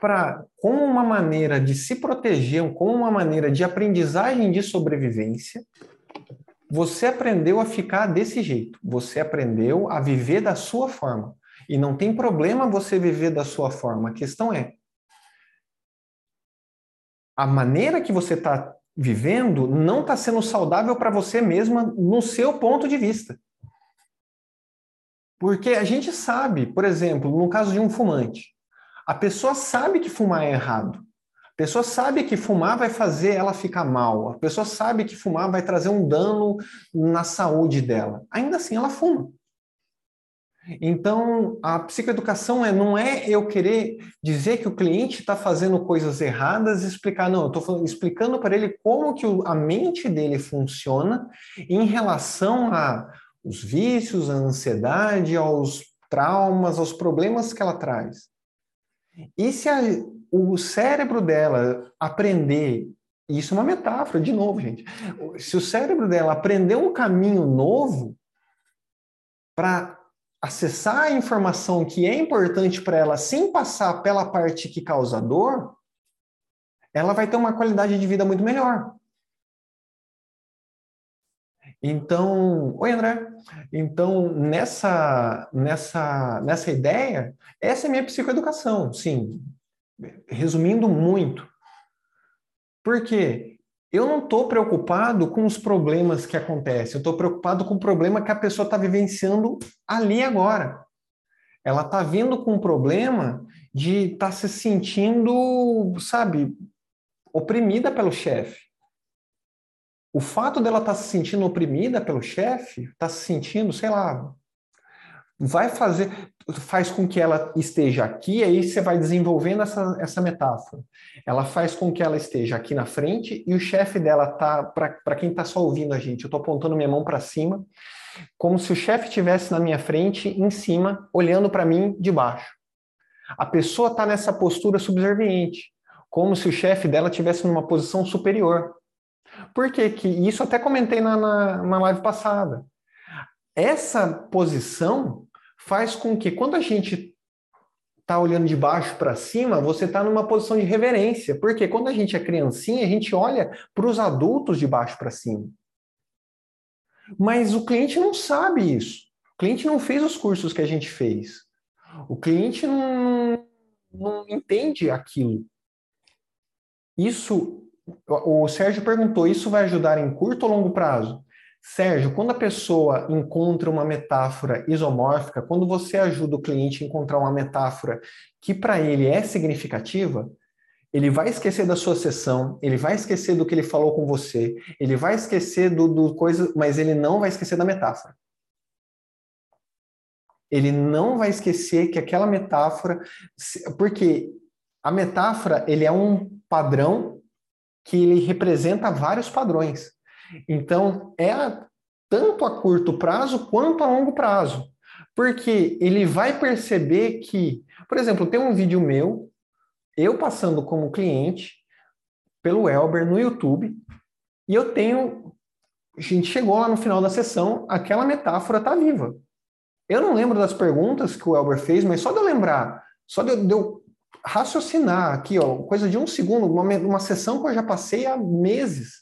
[SPEAKER 2] para como uma maneira de se proteger, como uma maneira de aprendizagem de sobrevivência, você aprendeu a ficar desse jeito. Você aprendeu a viver da sua forma. E não tem problema você viver da sua forma. A questão é a maneira que você está vivendo não está sendo saudável para você mesma no seu ponto de vista. Porque a gente sabe, por exemplo, no caso de um fumante, a pessoa sabe que fumar é errado. A pessoa sabe que fumar vai fazer ela ficar mal. A pessoa sabe que fumar vai trazer um dano na saúde dela. Ainda assim, ela fuma. Então, a psicoeducação é, não é eu querer dizer que o cliente está fazendo coisas erradas e explicar, não, eu estou explicando para ele como que a mente dele funciona em relação a os vícios, a ansiedade, aos traumas, aos problemas que ela traz. E se a, o cérebro dela aprender, isso é uma metáfora, de novo, gente. Se o cérebro dela aprender um caminho novo para acessar a informação que é importante para ela sem passar pela parte que causa dor, ela vai ter uma qualidade de vida muito melhor. Então, oi André. Então, nessa nessa nessa ideia, essa é minha psicoeducação, sim. Resumindo muito. Porque eu não estou preocupado com os problemas que acontecem, eu estou preocupado com o problema que a pessoa está vivenciando ali agora. Ela está vindo com um problema de estar tá se sentindo, sabe, oprimida pelo chefe o fato dela estar tá se sentindo oprimida pelo chefe, está se sentindo, sei lá, vai fazer, faz com que ela esteja aqui, aí você vai desenvolvendo essa, essa metáfora. Ela faz com que ela esteja aqui na frente e o chefe dela tá, para quem está só ouvindo a gente, eu estou apontando minha mão para cima, como se o chefe estivesse na minha frente, em cima, olhando para mim de baixo. A pessoa está nessa postura subserviente, como se o chefe dela estivesse numa posição superior. Por que que isso até comentei na, na, na live passada. Essa posição faz com que quando a gente está olhando de baixo para cima, você está numa posição de reverência. Porque quando a gente é criancinha, a gente olha para os adultos de baixo para cima. Mas o cliente não sabe isso. O cliente não fez os cursos que a gente fez. O cliente não, não entende aquilo. Isso, o Sérgio perguntou, isso vai ajudar em curto ou longo prazo? Sérgio, quando a pessoa encontra uma metáfora isomórfica, quando você ajuda o cliente a encontrar uma metáfora que para ele é significativa, ele vai esquecer da sua sessão, ele vai esquecer do que ele falou com você, ele vai esquecer do, do coisa, mas ele não vai esquecer da metáfora. Ele não vai esquecer que aquela metáfora, porque a metáfora ele é um padrão que ele representa vários padrões. Então é a, tanto a curto prazo quanto a longo prazo, porque ele vai perceber que, por exemplo, tem um vídeo meu eu passando como cliente pelo Elber no YouTube, e eu tenho. A gente chegou lá no final da sessão, aquela metáfora está viva. Eu não lembro das perguntas que o Elber fez, mas só de eu lembrar, só de eu, raciocinar aqui, ó, coisa de um segundo, uma, uma sessão que eu já passei há meses.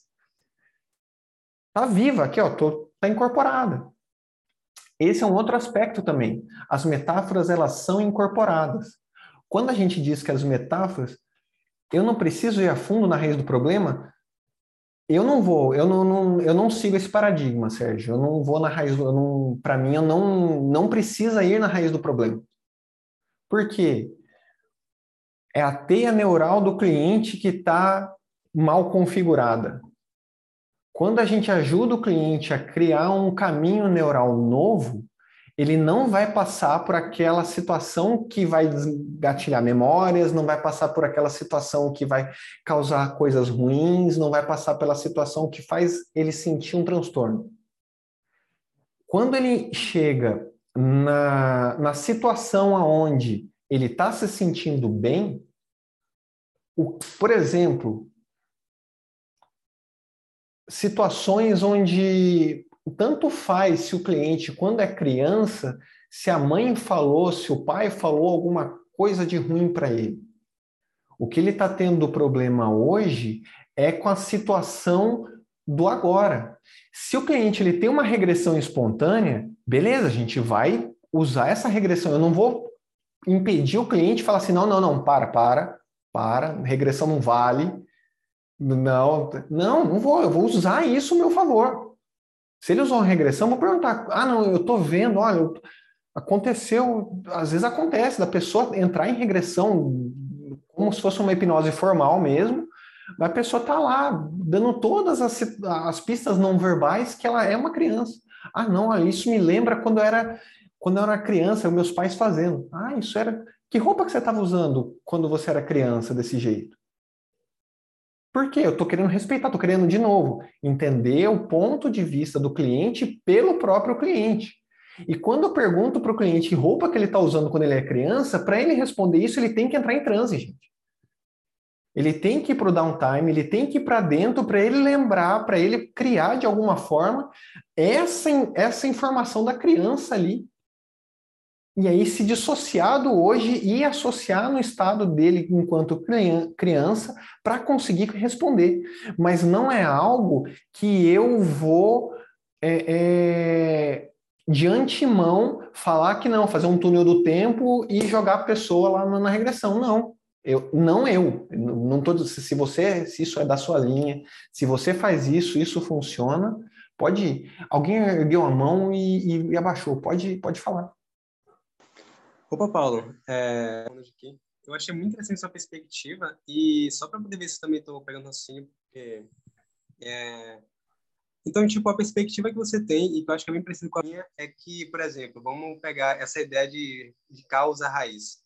[SPEAKER 2] Está viva aqui, ó, tá incorporada. Esse é um outro aspecto também. As metáforas elas são incorporadas. Quando a gente diz que as metáforas, eu não preciso ir a fundo na raiz do problema, eu não vou, eu não, não eu não sigo esse paradigma, Sérgio. Eu não vou na raiz, para mim, eu não, não precisa ir na raiz do problema. Por quê? É a teia neural do cliente que está mal configurada. Quando a gente ajuda o cliente a criar um caminho neural novo, ele não vai passar por aquela situação que vai gatilhar memórias, não vai passar por aquela situação que vai causar coisas ruins, não vai passar pela situação que faz ele sentir um transtorno. Quando ele chega na, na situação aonde ele está se sentindo bem, o, por exemplo, situações onde tanto faz se o cliente, quando é criança, se a mãe falou, se o pai falou alguma coisa de ruim para ele. O que ele está tendo problema hoje é com a situação do agora. Se o cliente ele tem uma regressão espontânea, beleza, a gente vai usar essa regressão. Eu não vou impedir o cliente de falar assim, não, não, não, para, para, para, regressão não vale. Não, não, não vou, eu vou usar isso a meu favor. Se ele usou regressão, vou perguntar: ah, não, eu estou vendo, olha, eu, aconteceu, às vezes acontece da pessoa entrar em regressão como se fosse uma hipnose formal mesmo, mas a pessoa está lá dando todas as, as pistas não verbais que ela é uma criança. Ah, não, isso me lembra quando eu era quando eu era criança, meus pais fazendo. Ah, isso era. Que roupa que você estava usando quando você era criança desse jeito? Por quê? Eu estou querendo respeitar, estou querendo, de novo, entender o ponto de vista do cliente pelo próprio cliente. E quando eu pergunto para o cliente que roupa que ele está usando quando ele é criança, para ele responder isso, ele tem que entrar em transe, gente. Ele tem que ir para o downtime, ele tem que ir para dentro para ele lembrar, para ele criar de alguma forma essa, essa informação da criança ali e aí se dissociado hoje e associar no estado dele enquanto criança para conseguir responder. Mas não é algo que eu vou é, é, de antemão falar que não, fazer um túnel do tempo e jogar a pessoa lá na, na regressão. Não. Eu, não eu, não tô, se você, se isso é da sua linha, se você faz isso, isso funciona, pode ir. Alguém ergueu a mão e, e, e abaixou, pode, pode falar.
[SPEAKER 5] Opa, Paulo, é... eu achei muito interessante sua perspectiva e só para poder ver se também estou pegando assim, porque é... então tipo a perspectiva que você tem e que eu acho que é bem parecido com a minha é que, por exemplo, vamos pegar essa ideia de, de causa raiz.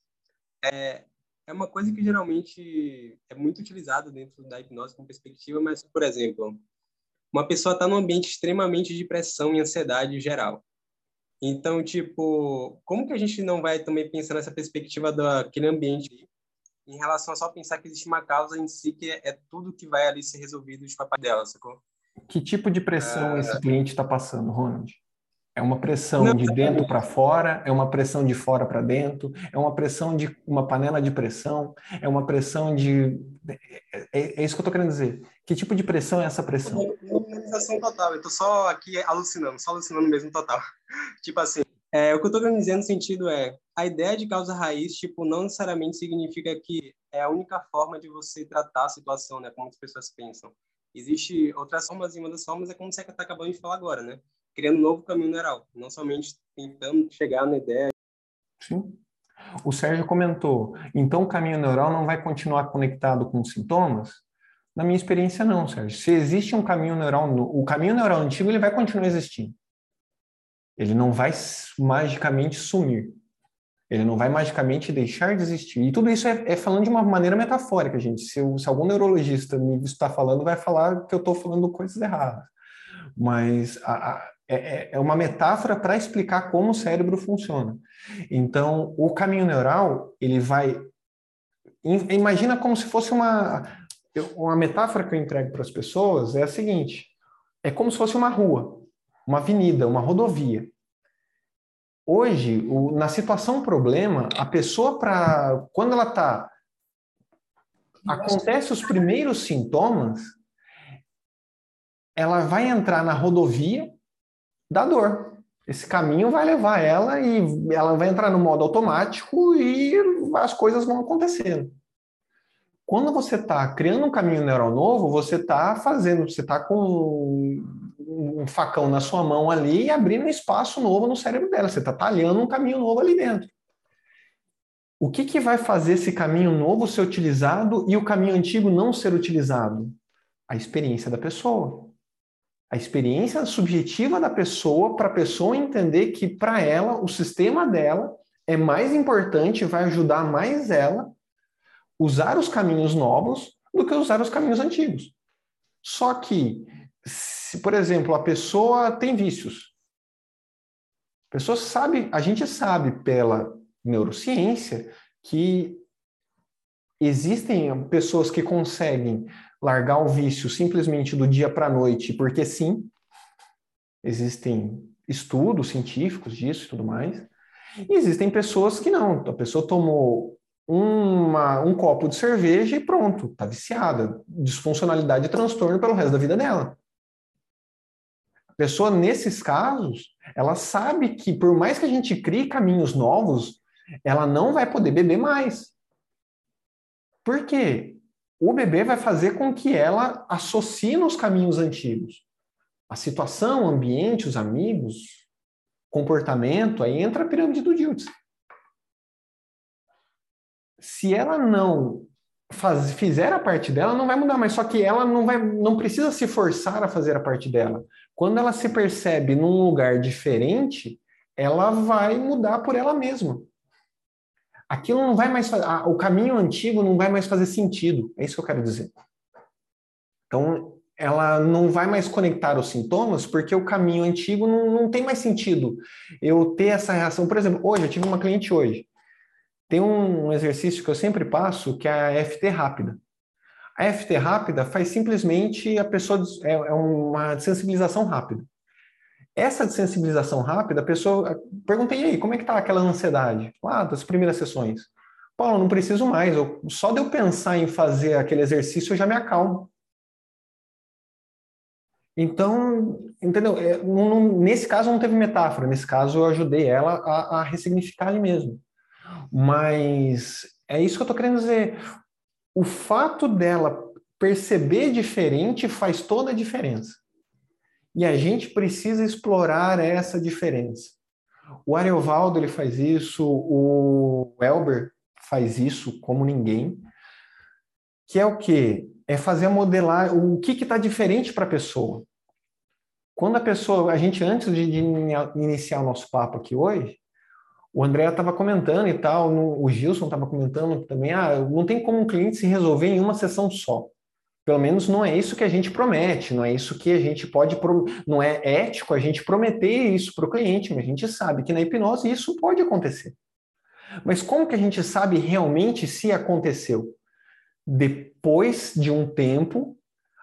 [SPEAKER 5] É, é uma coisa que geralmente é muito utilizada dentro da hipnose com perspectiva, mas por exemplo, uma pessoa está num ambiente extremamente de pressão e ansiedade geral então, tipo, como que a gente não vai também pensar nessa perspectiva daquele ambiente em relação a só pensar que existe uma causa em si que é, tudo que vai ali ser resolvido de papai dela, sacou?
[SPEAKER 2] Que tipo de pressão é... esse cliente está passando, Ronald? É uma pressão não, de dentro para fora, é uma pressão de fora para dentro, é uma pressão de uma panela de pressão, é uma pressão de. É, é isso que eu estou querendo dizer. Que tipo de pressão é essa pressão?
[SPEAKER 5] Total. Eu estou só aqui alucinando, só alucinando mesmo total. (laughs) tipo assim, É, o que eu estou querendo dizer no sentido é, a ideia de causa raiz, tipo, não necessariamente significa que é a única forma de você tratar a situação, né? Como as pessoas pensam. Existe outras formas, e uma das formas é como você está acabando de falar agora, né? Criando um novo caminho neural, não somente tentando chegar na ideia.
[SPEAKER 2] Sim. O Sérgio comentou, então o caminho neural não vai continuar conectado com os sintomas? Na minha experiência, não, Sérgio. Se existe um caminho neural, o caminho neural antigo ele vai continuar existindo. Ele não vai magicamente sumir. Ele não vai magicamente deixar de existir. E tudo isso é, é falando de uma maneira metafórica, gente. Se, se algum neurologista me está falando, vai falar que eu estou falando coisas erradas. Mas a, a, é, é, é uma metáfora para explicar como o cérebro funciona. Então, o caminho neural, ele vai. Imagina como se fosse uma. Uma metáfora que eu entrego para as pessoas é a seguinte: é como se fosse uma rua, uma avenida, uma rodovia. Hoje, o, na situação problema, a pessoa para quando ela está acontece os primeiros sintomas, ela vai entrar na rodovia da dor. Esse caminho vai levar ela e ela vai entrar no modo automático e as coisas vão acontecendo. Quando você está criando um caminho neural novo, você está fazendo, você está com um facão na sua mão ali e abrindo um espaço novo no cérebro dela. Você está talhando um caminho novo ali dentro. O que, que vai fazer esse caminho novo ser utilizado e o caminho antigo não ser utilizado? A experiência da pessoa. A experiência subjetiva da pessoa para a pessoa entender que para ela o sistema dela é mais importante, vai ajudar mais ela usar os caminhos novos do que usar os caminhos antigos. Só que se, por exemplo, a pessoa tem vícios, a pessoa sabe, a gente sabe pela neurociência que existem pessoas que conseguem largar o vício simplesmente do dia para a noite, porque sim, existem estudos científicos disso e tudo mais. E existem pessoas que não, a pessoa tomou uma, um copo de cerveja e pronto, está viciada, disfuncionalidade e transtorno pelo resto da vida dela. A pessoa, nesses casos, ela sabe que por mais que a gente crie caminhos novos, ela não vai poder beber mais. Por quê? O bebê vai fazer com que ela associe nos caminhos antigos. A situação, o ambiente, os amigos, comportamento, aí entra a pirâmide do Diltz. Se ela não faz, fizer a parte dela, não vai mudar, mas só que ela não vai, não precisa se forçar a fazer a parte dela. Quando ela se percebe num lugar diferente, ela vai mudar por ela mesma. Aquilo não vai mais o caminho antigo não vai mais fazer sentido. É isso que eu quero dizer. Então, ela não vai mais conectar os sintomas porque o caminho antigo não, não tem mais sentido. Eu ter essa reação, por exemplo, hoje eu tive uma cliente hoje tem um exercício que eu sempre passo, que é a FT rápida. A FT rápida faz simplesmente a pessoa é, é uma sensibilização rápida. Essa sensibilização rápida, a pessoa perguntei aí, como é que tá aquela ansiedade? Ah, das primeiras sessões. Paulo, não preciso mais. Eu, só de eu pensar em fazer aquele exercício eu já me acalmo. Então, entendeu? É, não, nesse caso não teve metáfora. Nesse caso eu ajudei ela a, a ressignificar ali mesmo. Mas é isso que eu estou querendo dizer. O fato dela perceber diferente faz toda a diferença. E a gente precisa explorar essa diferença. O Ariovaldo ele faz isso, o Elber faz isso como ninguém, que é o quê? É fazer modelar o que está diferente para a pessoa. Quando a pessoa, a gente antes de, de iniciar o nosso papo aqui hoje, o André estava comentando e tal, no, o Gilson estava comentando também, ah, não tem como um cliente se resolver em uma sessão só. Pelo menos não é isso que a gente promete, não é isso que a gente pode, não é ético a gente prometer isso para o cliente, mas a gente sabe que na hipnose isso pode acontecer. Mas como que a gente sabe realmente se aconteceu? Depois de um tempo,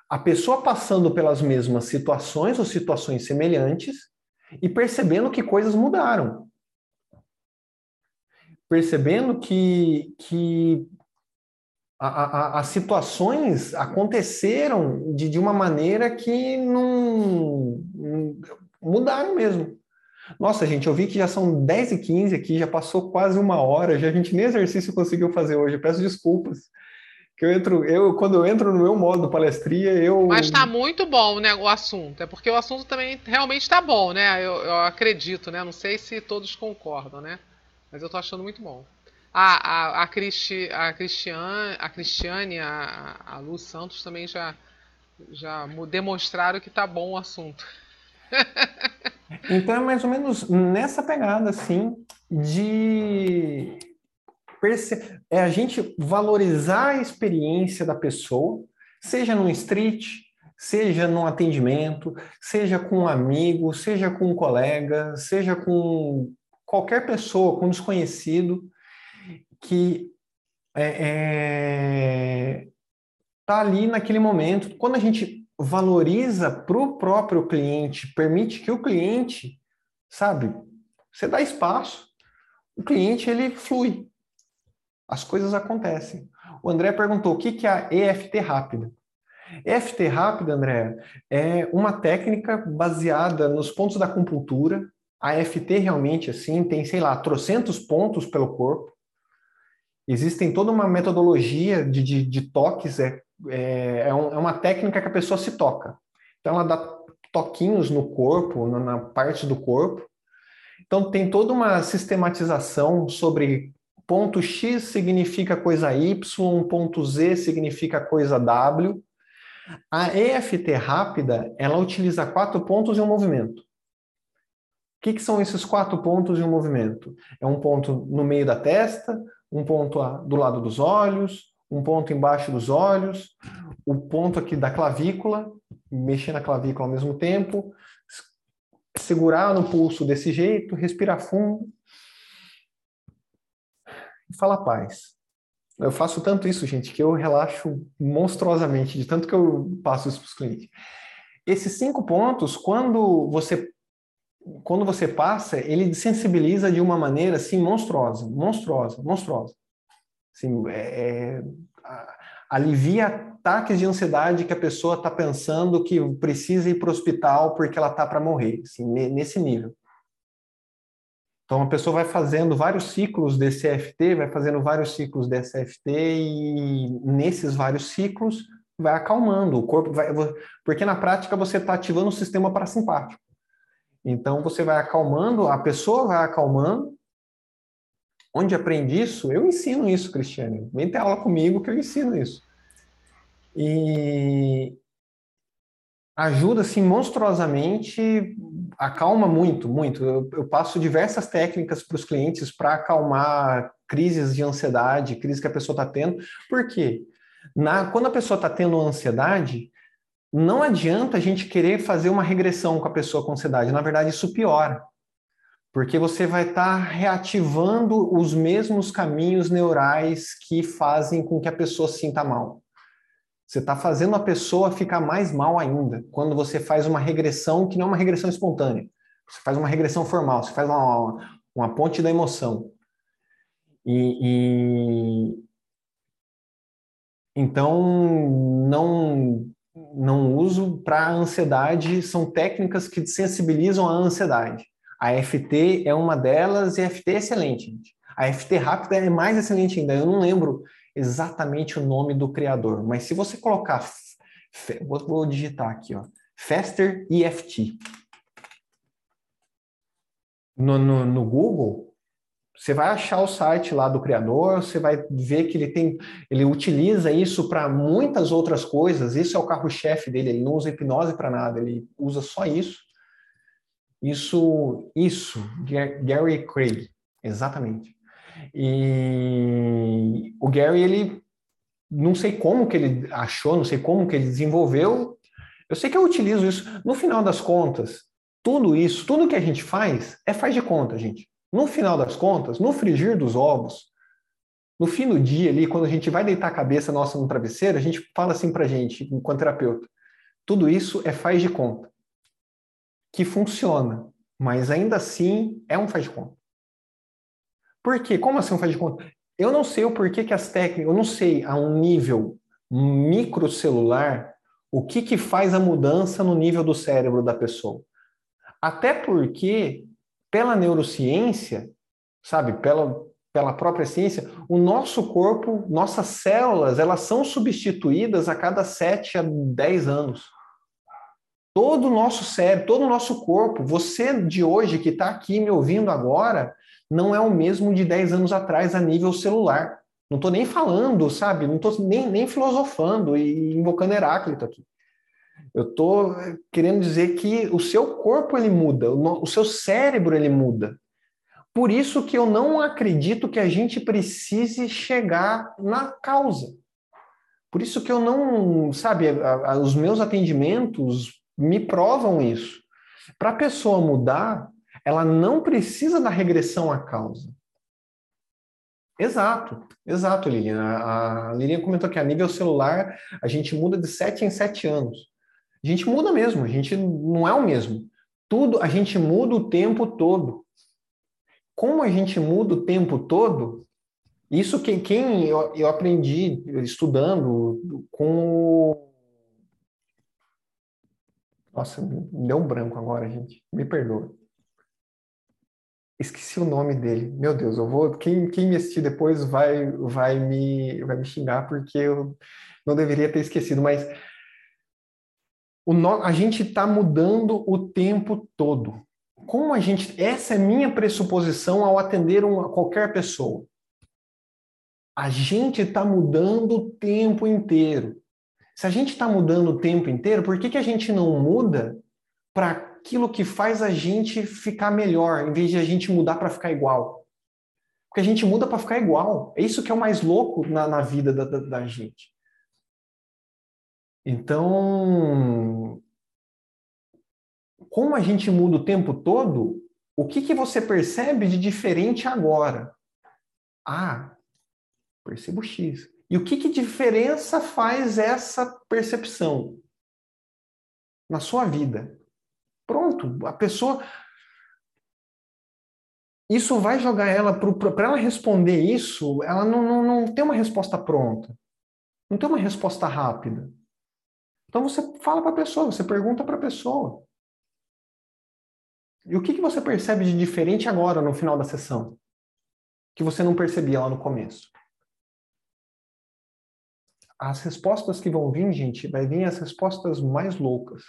[SPEAKER 2] a pessoa passando pelas mesmas situações ou situações semelhantes e percebendo que coisas mudaram percebendo que, que as situações aconteceram de, de uma maneira que não, não mudaram mesmo. Nossa, gente, eu vi que já são 10 e 15 aqui, já passou quase uma hora, já a gente nem exercício conseguiu fazer hoje. Eu peço desculpas. Que eu entro, eu, quando eu entro no meu modo palestria, eu.
[SPEAKER 6] Mas está muito bom, né, o assunto. É porque o assunto também realmente está bom, né? Eu, eu, acredito, né? Não sei se todos concordam, né? Mas eu estou achando muito bom. A, a, a, Cristi, a, Cristiane, a Cristiane, a, a Lu Santos também já, já demonstraram que está bom o assunto. (laughs)
[SPEAKER 2] então é mais ou menos nessa pegada, assim, de é a gente valorizar a experiência da pessoa, seja no street, seja no atendimento, seja com um amigo, seja com um colega, seja com qualquer pessoa, com um desconhecido, que é, é, tá ali naquele momento. Quando a gente valoriza para o próprio cliente, permite que o cliente, sabe, você dá espaço, o cliente ele flui as coisas acontecem. O André perguntou o que é a EFT rápida. EFT rápida, André, é uma técnica baseada nos pontos da acupuntura. A EFT realmente, assim, tem, sei lá, trocentos pontos pelo corpo. Existem toda uma metodologia de, de, de toques, é, é, é, um, é, uma técnica que a pessoa se toca. Então, ela dá toquinhos no corpo, na, na parte do corpo. Então, tem toda uma sistematização sobre Ponto X significa coisa Y, ponto Z significa coisa W. A EFT rápida, ela utiliza quatro pontos e um movimento. O que, que, são esses quatro pontos e um movimento? É um ponto no meio da testa, um ponto do lado dos olhos, um ponto embaixo dos olhos, o ponto aqui da clavícula, mexer na clavícula ao mesmo tempo, segurar no pulso desse jeito, respirar fundo, e fala paz. Eu faço tanto isso, gente, que eu relaxo monstruosamente, de tanto que eu passo isso para os clientes. Esses cinco pontos, quando você quando você passa, ele sensibiliza de uma maneira assim monstruosa, monstruosa, monstruosa. Assim, é, é, alivia ataques de ansiedade que a pessoa está pensando que precisa ir para o hospital porque ela está para morrer, assim, nesse nível. Então, a pessoa vai fazendo vários ciclos desse EFT, vai fazendo vários ciclos desse EFT e nesses vários ciclos vai acalmando o corpo, vai, porque na prática você está ativando o sistema parasimpático. Então, você vai acalmando, a pessoa vai acalmando. Onde aprende isso? Eu ensino isso, Cristiane. Vem ter aula comigo que eu ensino isso. E, ajuda assim monstruosamente, acalma muito, muito. Eu, eu passo diversas técnicas para os clientes para acalmar crises de ansiedade, crises que a pessoa está tendo. Por quê? Na, quando a pessoa está tendo ansiedade, não adianta a gente querer fazer uma regressão com a pessoa com ansiedade. Na verdade, isso piora. Porque você vai estar tá reativando os mesmos caminhos neurais que fazem com que a pessoa sinta mal. Você está fazendo a pessoa ficar mais mal ainda quando você faz uma regressão que não é uma regressão espontânea. Você faz uma regressão formal, você faz uma, uma ponte da emoção. E, e... então não não uso para ansiedade são técnicas que sensibilizam a ansiedade. A FT é uma delas e a FT é excelente. Gente. A FT rápida é mais excelente ainda. Eu não lembro exatamente o nome do criador, mas se você colocar, vou, digitar aqui, ó, Faster EFT no, no, no Google, você vai achar o site lá do criador, você vai ver que ele tem, ele utiliza isso para muitas outras coisas. Isso é o carro-chefe dele. Ele não usa hipnose para nada. Ele usa só isso. Isso, isso, Gary Craig, exatamente. E o Gary, ele não sei como que ele achou, não sei como que ele desenvolveu. Eu sei que eu utilizo isso. No final das contas, tudo isso, tudo que a gente faz é faz de conta, gente. No final das contas, no frigir dos ovos, no fim do dia ali, quando a gente vai deitar a cabeça nossa no travesseiro, a gente fala assim pra gente, enquanto terapeuta, tudo isso é faz de conta. Que funciona, mas ainda assim é um faz de conta. Por quê? Como assim um faz de conta? Eu não sei o porquê que as técnicas, eu não sei a um nível microcelular o que, que faz a mudança no nível do cérebro da pessoa. Até porque pela neurociência, sabe, pela, pela própria ciência, o nosso corpo, nossas células, elas são substituídas a cada 7 a 10 anos. Todo o nosso cérebro, todo o nosso corpo, você de hoje que está aqui me ouvindo agora, não é o mesmo de 10 anos atrás a nível celular. Não estou nem falando, sabe? Não estou nem, nem filosofando e invocando Heráclito aqui. Eu estou querendo dizer que o seu corpo ele muda, o seu cérebro ele muda. Por isso que eu não acredito que a gente precise chegar na causa. Por isso que eu não, sabe, a, a, os meus atendimentos me provam isso. Para a pessoa mudar, ela não precisa da regressão à causa. Exato, exato, Lilian. A, a Lilian comentou que a nível celular a gente muda de sete em sete anos. A gente muda mesmo, a gente não é o mesmo. Tudo, a gente muda o tempo todo. Como a gente muda o tempo todo, isso que quem eu, eu aprendi estudando com Nossa, deu um branco agora, gente. Me perdoa. Esqueci o nome dele. Meu Deus, eu vou. Quem, quem me assistir depois vai, vai, me, vai me xingar porque eu não deveria ter esquecido. Mas no, a gente está mudando o tempo todo. Como a gente. Essa é minha pressuposição ao atender uma, qualquer pessoa. A gente está mudando o tempo inteiro. Se a gente está mudando o tempo inteiro, por que, que a gente não muda para aquilo que faz a gente ficar melhor, em vez de a gente mudar para ficar igual? Porque a gente muda para ficar igual. É isso que é o mais louco na, na vida da, da, da gente. Então, como a gente muda o tempo todo, o que, que você percebe de diferente agora? Ah, percebo X. E o que, que diferença faz essa percepção na sua vida? Pronto, a pessoa. Isso vai jogar ela para ela responder isso, ela não, não, não tem uma resposta pronta. Não tem uma resposta rápida. Então você fala para a pessoa, você pergunta para a pessoa. E o que, que você percebe de diferente agora no final da sessão? Que você não percebia lá no começo? As respostas que vão vir, gente, vai vir as respostas mais loucas.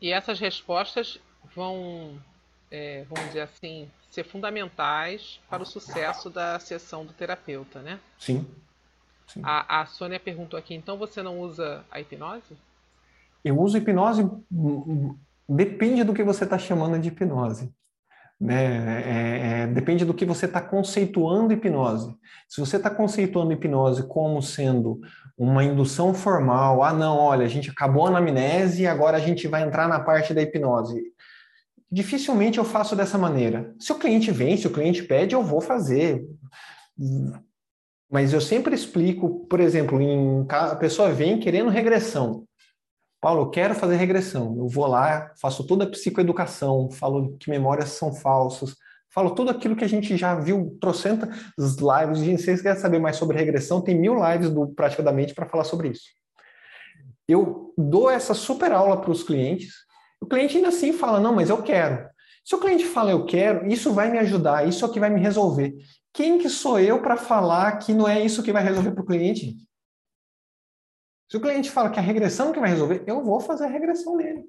[SPEAKER 6] E essas respostas vão, é, vamos dizer assim, ser fundamentais para o sucesso da sessão do terapeuta, né?
[SPEAKER 2] Sim.
[SPEAKER 6] A, a Sônia perguntou aqui, então você não usa a hipnose?
[SPEAKER 2] Eu uso hipnose, hum, hum, depende do que você está chamando de hipnose. Né? É, é, depende do que você está conceituando hipnose. Se você está conceituando hipnose como sendo uma indução formal, ah, não, olha, a gente acabou a anamnese e agora a gente vai entrar na parte da hipnose. Dificilmente eu faço dessa maneira. Se o cliente vem, se o cliente pede, eu vou fazer. Mas eu sempre explico, por exemplo, em, a pessoa vem querendo regressão. Paulo, eu quero fazer regressão. Eu vou lá, faço toda a psicoeducação, falo que memórias são falsas, falo tudo aquilo que a gente já viu, trocentas lives. Se vocês querem saber mais sobre regressão, tem mil lives do Prática da Mente para falar sobre isso. Eu dou essa super aula para os clientes. O cliente ainda assim fala, não, mas eu quero. Se o cliente fala, eu quero, isso vai me ajudar, isso é o que vai me resolver. Quem que sou eu para falar que não é isso que vai resolver para o cliente? Se o cliente fala que a regressão que vai resolver, eu vou fazer a regressão nele.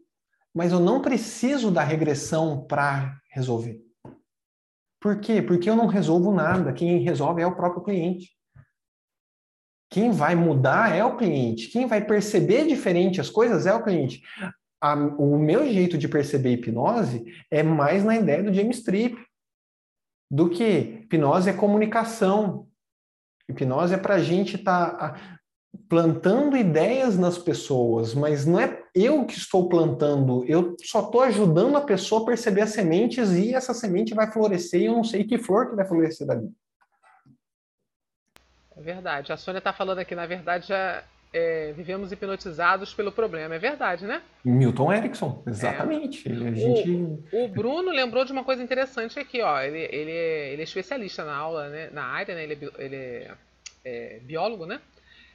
[SPEAKER 2] Mas eu não preciso da regressão para resolver. Por quê? Porque eu não resolvo nada. Quem resolve é o próprio cliente. Quem vai mudar é o cliente. Quem vai perceber diferente as coisas é o cliente. A, o meu jeito de perceber hipnose é mais na ideia do James Tripp do que hipnose é comunicação. Hipnose é para a gente estar tá plantando ideias nas pessoas, mas não é eu que estou plantando, eu só estou ajudando a pessoa a perceber as sementes e essa semente vai florescer e eu não sei que flor que vai florescer dali.
[SPEAKER 6] É verdade. A Sônia está falando aqui, na verdade, já é, vivemos hipnotizados pelo problema. É verdade, né?
[SPEAKER 2] Milton Erickson, exatamente. É. A gente...
[SPEAKER 6] o, o, Bruno lembrou de uma coisa interessante aqui, ó. Ele, ele, é, ele é especialista na aula, né? na área, né? Ele é, ele é, é biólogo, né?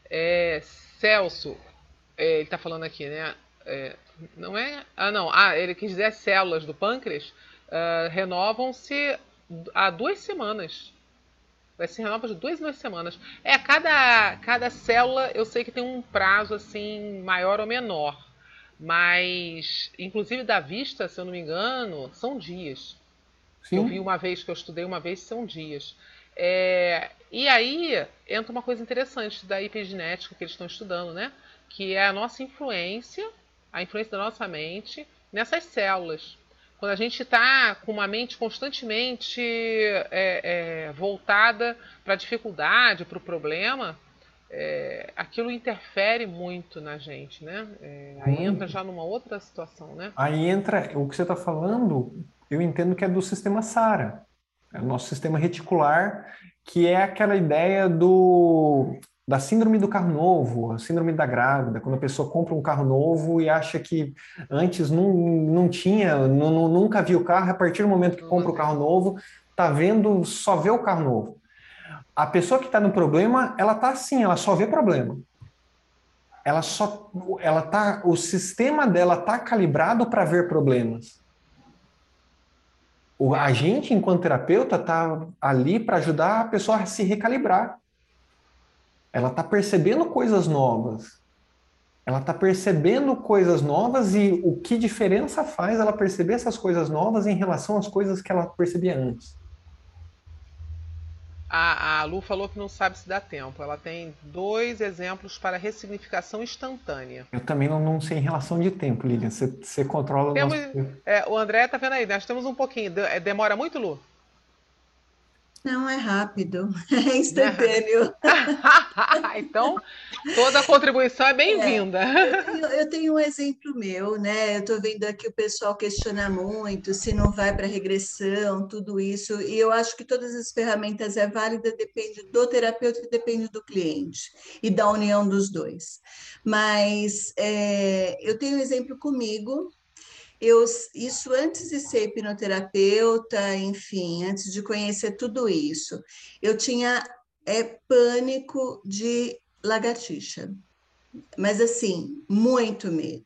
[SPEAKER 6] É, Celso, é, ele está falando aqui, né? não é? Ah, não. Ah, ele quis dizer as células do pâncreas uh, renovam-se há duas semanas. Vai se renovar de duas em duas semanas. É, cada, cada célula eu sei que tem um prazo assim maior ou menor. Mas, inclusive da vista, se eu não me engano, são dias. Sim. Eu vi uma vez que eu estudei uma vez, são dias. É, e aí entra uma coisa interessante da epigenética que eles estão estudando, né? Que é a nossa influência, a influência da nossa mente nessas células. Quando a gente está com uma mente constantemente é, é, voltada para a dificuldade, para o problema, é, aquilo interfere muito na gente, né? É, aí entra já numa outra situação, né?
[SPEAKER 2] Aí entra o que você está falando, eu entendo que é do sistema SARA, é o nosso sistema reticular, que é aquela ideia do da síndrome do carro novo, a síndrome da grávida, quando a pessoa compra um carro novo e acha que antes não, não tinha, não, nunca viu o carro, a partir do momento que compra o carro novo, tá vendo, só vê o carro novo. A pessoa que está no problema, ela tá assim, ela só vê problema. Ela só, ela tá, o sistema dela tá calibrado para ver problemas. O, a gente, enquanto terapeuta, tá ali para ajudar a pessoa a se recalibrar ela está percebendo coisas novas. Ela está percebendo coisas novas e o que diferença faz ela perceber essas coisas novas em relação às coisas que ela percebia antes.
[SPEAKER 6] A, a Lu falou que não sabe se dá tempo. Ela tem dois exemplos para ressignificação instantânea.
[SPEAKER 2] Eu também não, não sei em relação de tempo, Lilian. Você, você controla
[SPEAKER 6] temos, o nosso... é, O André tá vendo aí, nós temos um pouquinho. É, demora muito, Lu?
[SPEAKER 3] Não, é rápido, (laughs) é instantâneo. (laughs)
[SPEAKER 6] então, toda contribuição é bem-vinda.
[SPEAKER 3] É, eu, eu, tenho um exemplo meu, né? Eu estou vendo aqui o pessoal questionar muito se não vai para regressão, tudo isso, e eu acho que todas as ferramentas é válida, depende do terapeuta e depende do cliente, e da união dos dois. Mas é, eu tenho um exemplo comigo, eu, isso antes de ser hipnoterapeuta, enfim, antes de conhecer tudo isso, eu tinha é, pânico de lagartixa, mas assim, muito medo.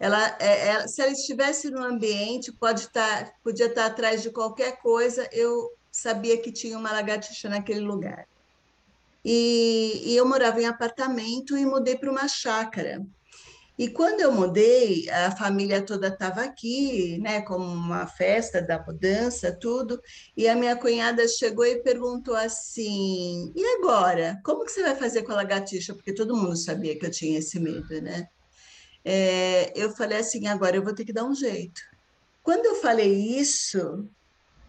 [SPEAKER 3] Ela, é, é, se ela estivesse no ambiente, pode estar, tá, podia estar atrás de qualquer coisa, eu sabia que tinha uma lagartixa naquele lugar. E, e eu morava em apartamento e mudei para uma chácara. E quando eu mudei, a família toda estava aqui, né, como uma festa da mudança, tudo, e a minha cunhada chegou e perguntou assim: "E agora? Como que você vai fazer com a lagartixa?" Porque todo mundo sabia que eu tinha esse medo, né? É, eu falei assim: "Agora eu vou ter que dar um jeito." Quando eu falei isso,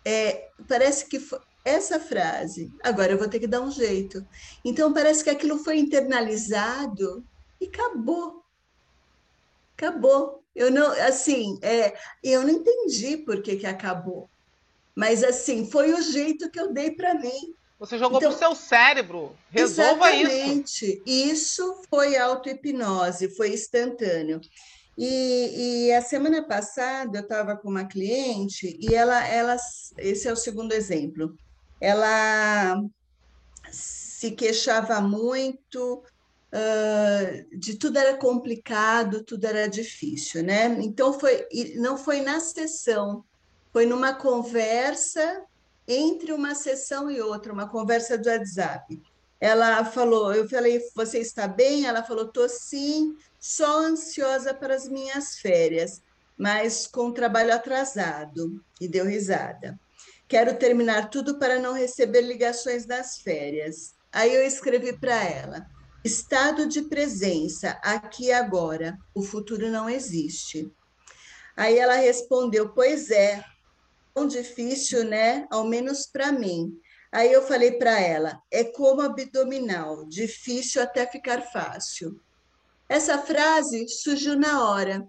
[SPEAKER 3] é, parece que foi, essa frase, agora eu vou ter que dar um jeito. Então parece que aquilo foi internalizado e acabou acabou. Eu não, assim, é, eu não entendi por que, que acabou. Mas, assim, foi o jeito que eu dei para mim.
[SPEAKER 6] Você jogou então, para o seu cérebro. Resolva
[SPEAKER 3] exatamente. isso. Isso foi auto-hipnose, foi instantâneo. E, e, a semana passada eu estava com uma cliente e ela, ela, esse é o segundo exemplo, ela se queixava muito uh, de tudo era complicado, tudo era difícil, né? Então foi, não foi na sessão, foi numa conversa entre uma sessão e outra, uma conversa do WhatsApp. Ela falou, eu falei, você está bem? Ela falou, tô sim, só ansiosa para as minhas férias, mas com trabalho atrasado. E deu risada. Quero terminar tudo para não receber ligações das férias. Aí eu escrevi para ela: Estado de presença, aqui e agora, o futuro não existe. Aí ela respondeu: Pois é, tão difícil, né? Ao menos para mim. Aí eu falei para ela: É como abdominal, difícil até ficar fácil. Essa frase surgiu na hora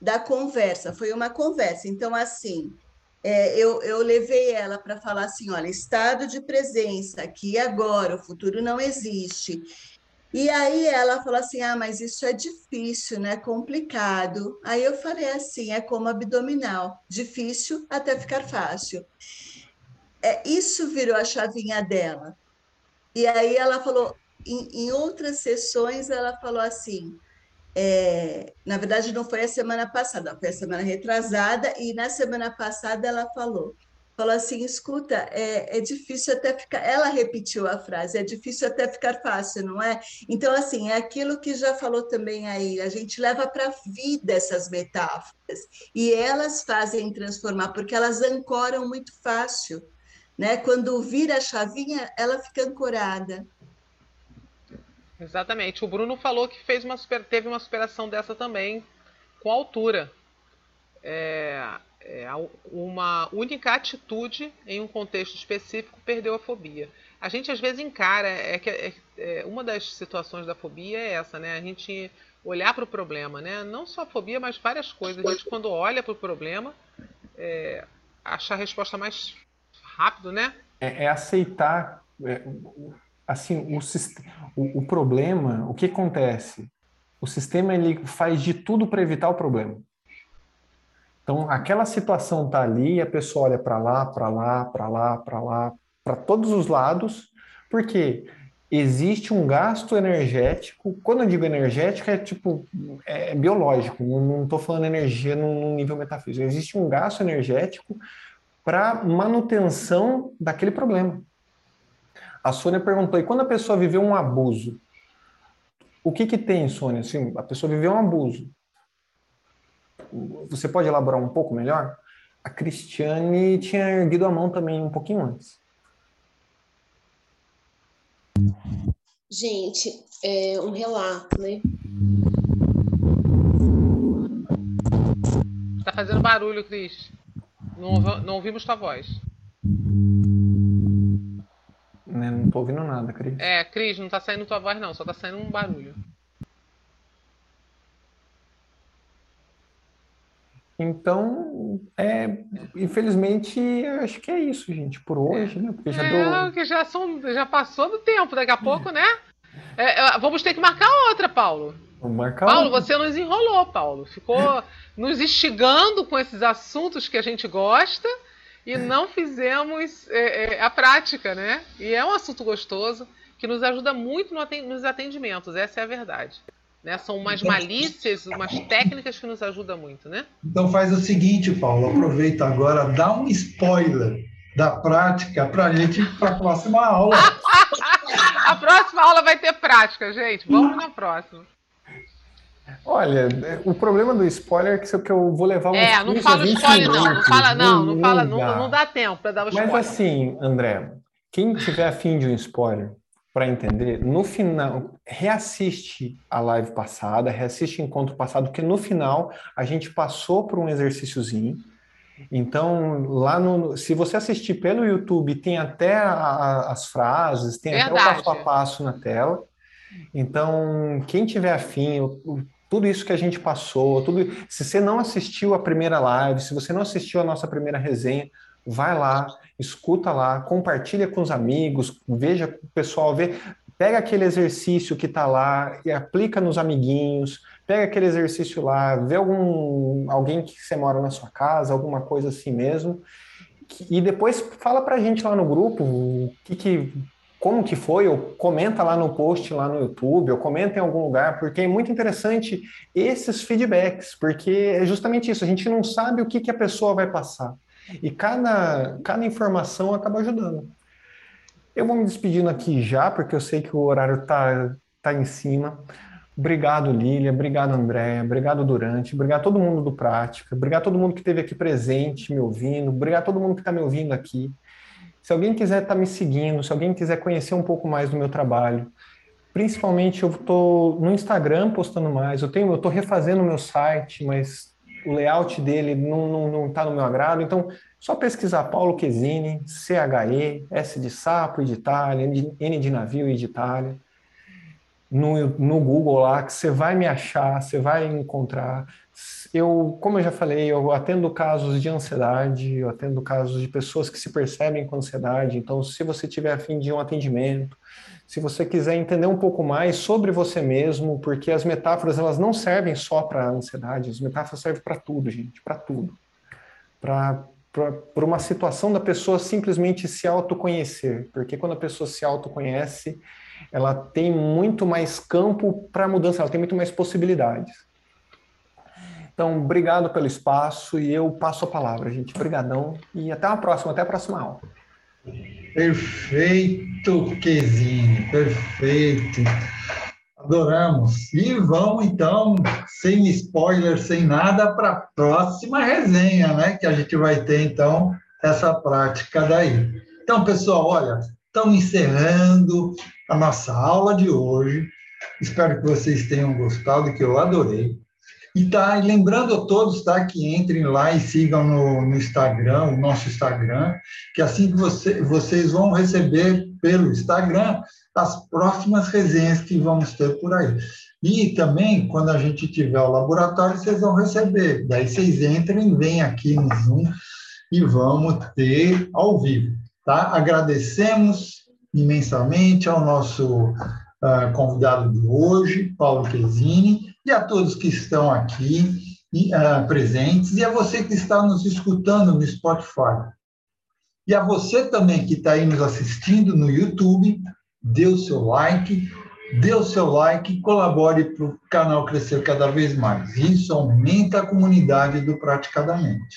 [SPEAKER 3] da conversa, foi uma conversa. Então, assim, é, eu, eu levei ela para falar assim: olha, estado de presença, aqui e agora, o futuro não existe. E aí ela falou assim: ah, mas isso é difícil, né? Complicado. Aí eu falei assim: é como abdominal, difícil até ficar fácil. É, isso virou a chavinha dela. E aí ela falou, em, em outras sessões, ela falou assim: é, na verdade, não foi a semana passada, foi a semana retrasada, e na semana passada ela falou, falou assim, escuta, é, é difícil até ficar, ela repetiu a frase, é difícil até ficar fácil, não é? Então, assim, é aquilo que já falou também aí, a gente leva para a vida essas metáforas, e elas fazem transformar, porque elas ancoram muito fácil, né? Quando vira a chavinha, ela fica ancorada.
[SPEAKER 6] Exatamente. O Bruno falou que fez uma super, teve uma superação dessa também com altura. É, é, uma única atitude em um contexto específico perdeu a fobia. A gente às vezes encara, é que é, é, uma das situações da fobia é essa, né? A gente olhar para o problema, né? Não só a fobia, mas várias coisas. A gente quando olha para o problema, é, acha a resposta mais rápido, né?
[SPEAKER 2] É, é aceitar é, assim, o, o, o problema, o que acontece? O sistema ele faz de tudo para evitar o problema. Então, aquela situação está ali, a pessoa olha para lá, para lá, para lá, para lá, para todos os lados, porque existe um gasto energético. Quando eu digo energético, é tipo, é biológico, não estou falando energia num nível metafísico. Existe um gasto energético para manutenção daquele problema. A Sônia perguntou, e quando a pessoa viveu um abuso? O que que tem, Sônia? Assim, a pessoa viveu um abuso. Você pode elaborar um pouco melhor? A Cristiane tinha erguido a mão também um pouquinho antes.
[SPEAKER 7] Gente, é um relato, né?
[SPEAKER 6] Tá fazendo barulho, Cris. Não, não ouvimos tua voz.
[SPEAKER 2] Né? Não tô ouvindo nada, Cris.
[SPEAKER 6] É, Cris, não tá saindo tua voz não, só tá saindo um barulho.
[SPEAKER 2] Então, é, infelizmente, acho que é isso, gente, por hoje, né?
[SPEAKER 6] Porque já é, deu... que já, são, já passou do tempo, daqui a pouco, né? É, é vamos ter que marcar outra, Paulo.
[SPEAKER 2] Vamos marcar
[SPEAKER 6] Paulo,
[SPEAKER 2] outra.
[SPEAKER 6] você nos enrolou, Paulo. Ficou (laughs) nos instigando com esses assuntos que a gente gosta e não fizemos é, é, a prática, né? E é um assunto gostoso que nos ajuda muito nos atendimentos, essa é a verdade. Né? São umas então, malícias, umas técnicas que nos ajudam muito, né?
[SPEAKER 1] Então faz o seguinte, Paulo, aproveita agora, dá um spoiler da prática para a gente para a próxima aula. (laughs)
[SPEAKER 6] a próxima aula vai ter prática, gente. Vamos na próxima.
[SPEAKER 2] Olha, o problema do spoiler é que eu vou levar um
[SPEAKER 6] É, não fala spoiler não, não fala não, não, não fala, não, não dá tempo para dar o spoiler.
[SPEAKER 2] Mas assim, André, quem tiver afim de um spoiler para entender, no final, reassiste a live passada, reassiste o encontro passado, porque no final a gente passou por um exercíciozinho. Então, lá no, se você assistir pelo YouTube, tem até a, as frases, tem Verdade. até o passo a passo na tela. Então, quem tiver afim, tudo isso que a gente passou, tudo. Se você não assistiu a primeira live, se você não assistiu a nossa primeira resenha, vai lá, escuta lá, compartilha com os amigos, veja o pessoal, vê, pega aquele exercício que está lá e aplica nos amiguinhos, pega aquele exercício lá, vê algum alguém que você mora na sua casa, alguma coisa assim mesmo, e depois fala para a gente lá no grupo o que, que como que foi, ou comenta lá no post lá no YouTube, ou comenta em algum lugar, porque é muito interessante esses feedbacks, porque é justamente isso, a gente não sabe o que, que a pessoa vai passar. E cada, cada informação acaba ajudando. Eu vou me despedindo aqui já, porque eu sei que o horário está tá em cima. Obrigado, Lília. Obrigado, Andréia. Obrigado, Durante. Obrigado todo mundo do Prática. Obrigado todo mundo que esteve aqui presente, me ouvindo. Obrigado todo mundo que está me ouvindo aqui. Se alguém quiser estar tá me seguindo, se alguém quiser conhecer um pouco mais do meu trabalho, principalmente eu estou no Instagram postando mais, eu tenho, eu estou refazendo o meu site, mas o layout dele não está no meu agrado, então só pesquisar Paulo Quesini, CHE, S de sapo e de Itália, N de navio e de Itália, no, no Google lá, que você vai me achar, você vai encontrar eu, como eu já falei, eu atendo casos de ansiedade, eu atendo casos de pessoas que se percebem com ansiedade. Então, se você tiver afim de um atendimento, se você quiser entender um pouco mais sobre você mesmo, porque as metáforas elas não servem só para ansiedade, as metáforas servem para tudo, gente, para tudo. Para para uma situação da pessoa simplesmente se autoconhecer, porque quando a pessoa se autoconhece, ela tem muito mais campo para mudança, ela tem muito mais possibilidades. Então, obrigado pelo espaço e eu passo a palavra, gente. Obrigadão e até a próxima, até a próxima aula.
[SPEAKER 1] Perfeito, Quezine, perfeito. Adoramos. E vamos, então, sem spoiler, sem nada, para a próxima resenha, né? Que a gente vai ter, então, essa prática daí. Então, pessoal, olha, estamos encerrando a nossa aula de hoje. Espero que vocês tenham gostado, que eu adorei. E tá, lembrando a todos, tá, que entrem lá e sigam no, no Instagram, o nosso Instagram, que assim que você, vocês vão receber pelo Instagram as próximas resenhas que vamos ter por aí. E também, quando a gente tiver o laboratório, vocês vão receber. Daí vocês entrem, vêm aqui no Zoom e vamos ter ao vivo. Tá? Agradecemos imensamente ao nosso uh, convidado de hoje, Paulo Quesini, e a todos que estão aqui uh, presentes, e a você que está nos escutando no Spotify. E a você também que está aí nos assistindo no YouTube, dê o seu like, dê o seu like, colabore para o canal crescer cada vez mais. Isso aumenta a comunidade do Praticadamente.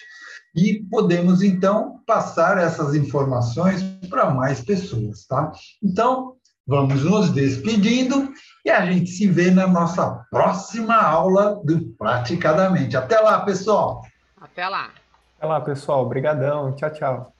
[SPEAKER 1] E podemos, então, passar essas informações para mais pessoas, tá? Então, vamos nos despedindo e a gente se vê na nossa próxima aula do Praticadamente. Até lá, pessoal!
[SPEAKER 6] Até lá!
[SPEAKER 2] Até lá, pessoal. Obrigadão. Tchau, tchau.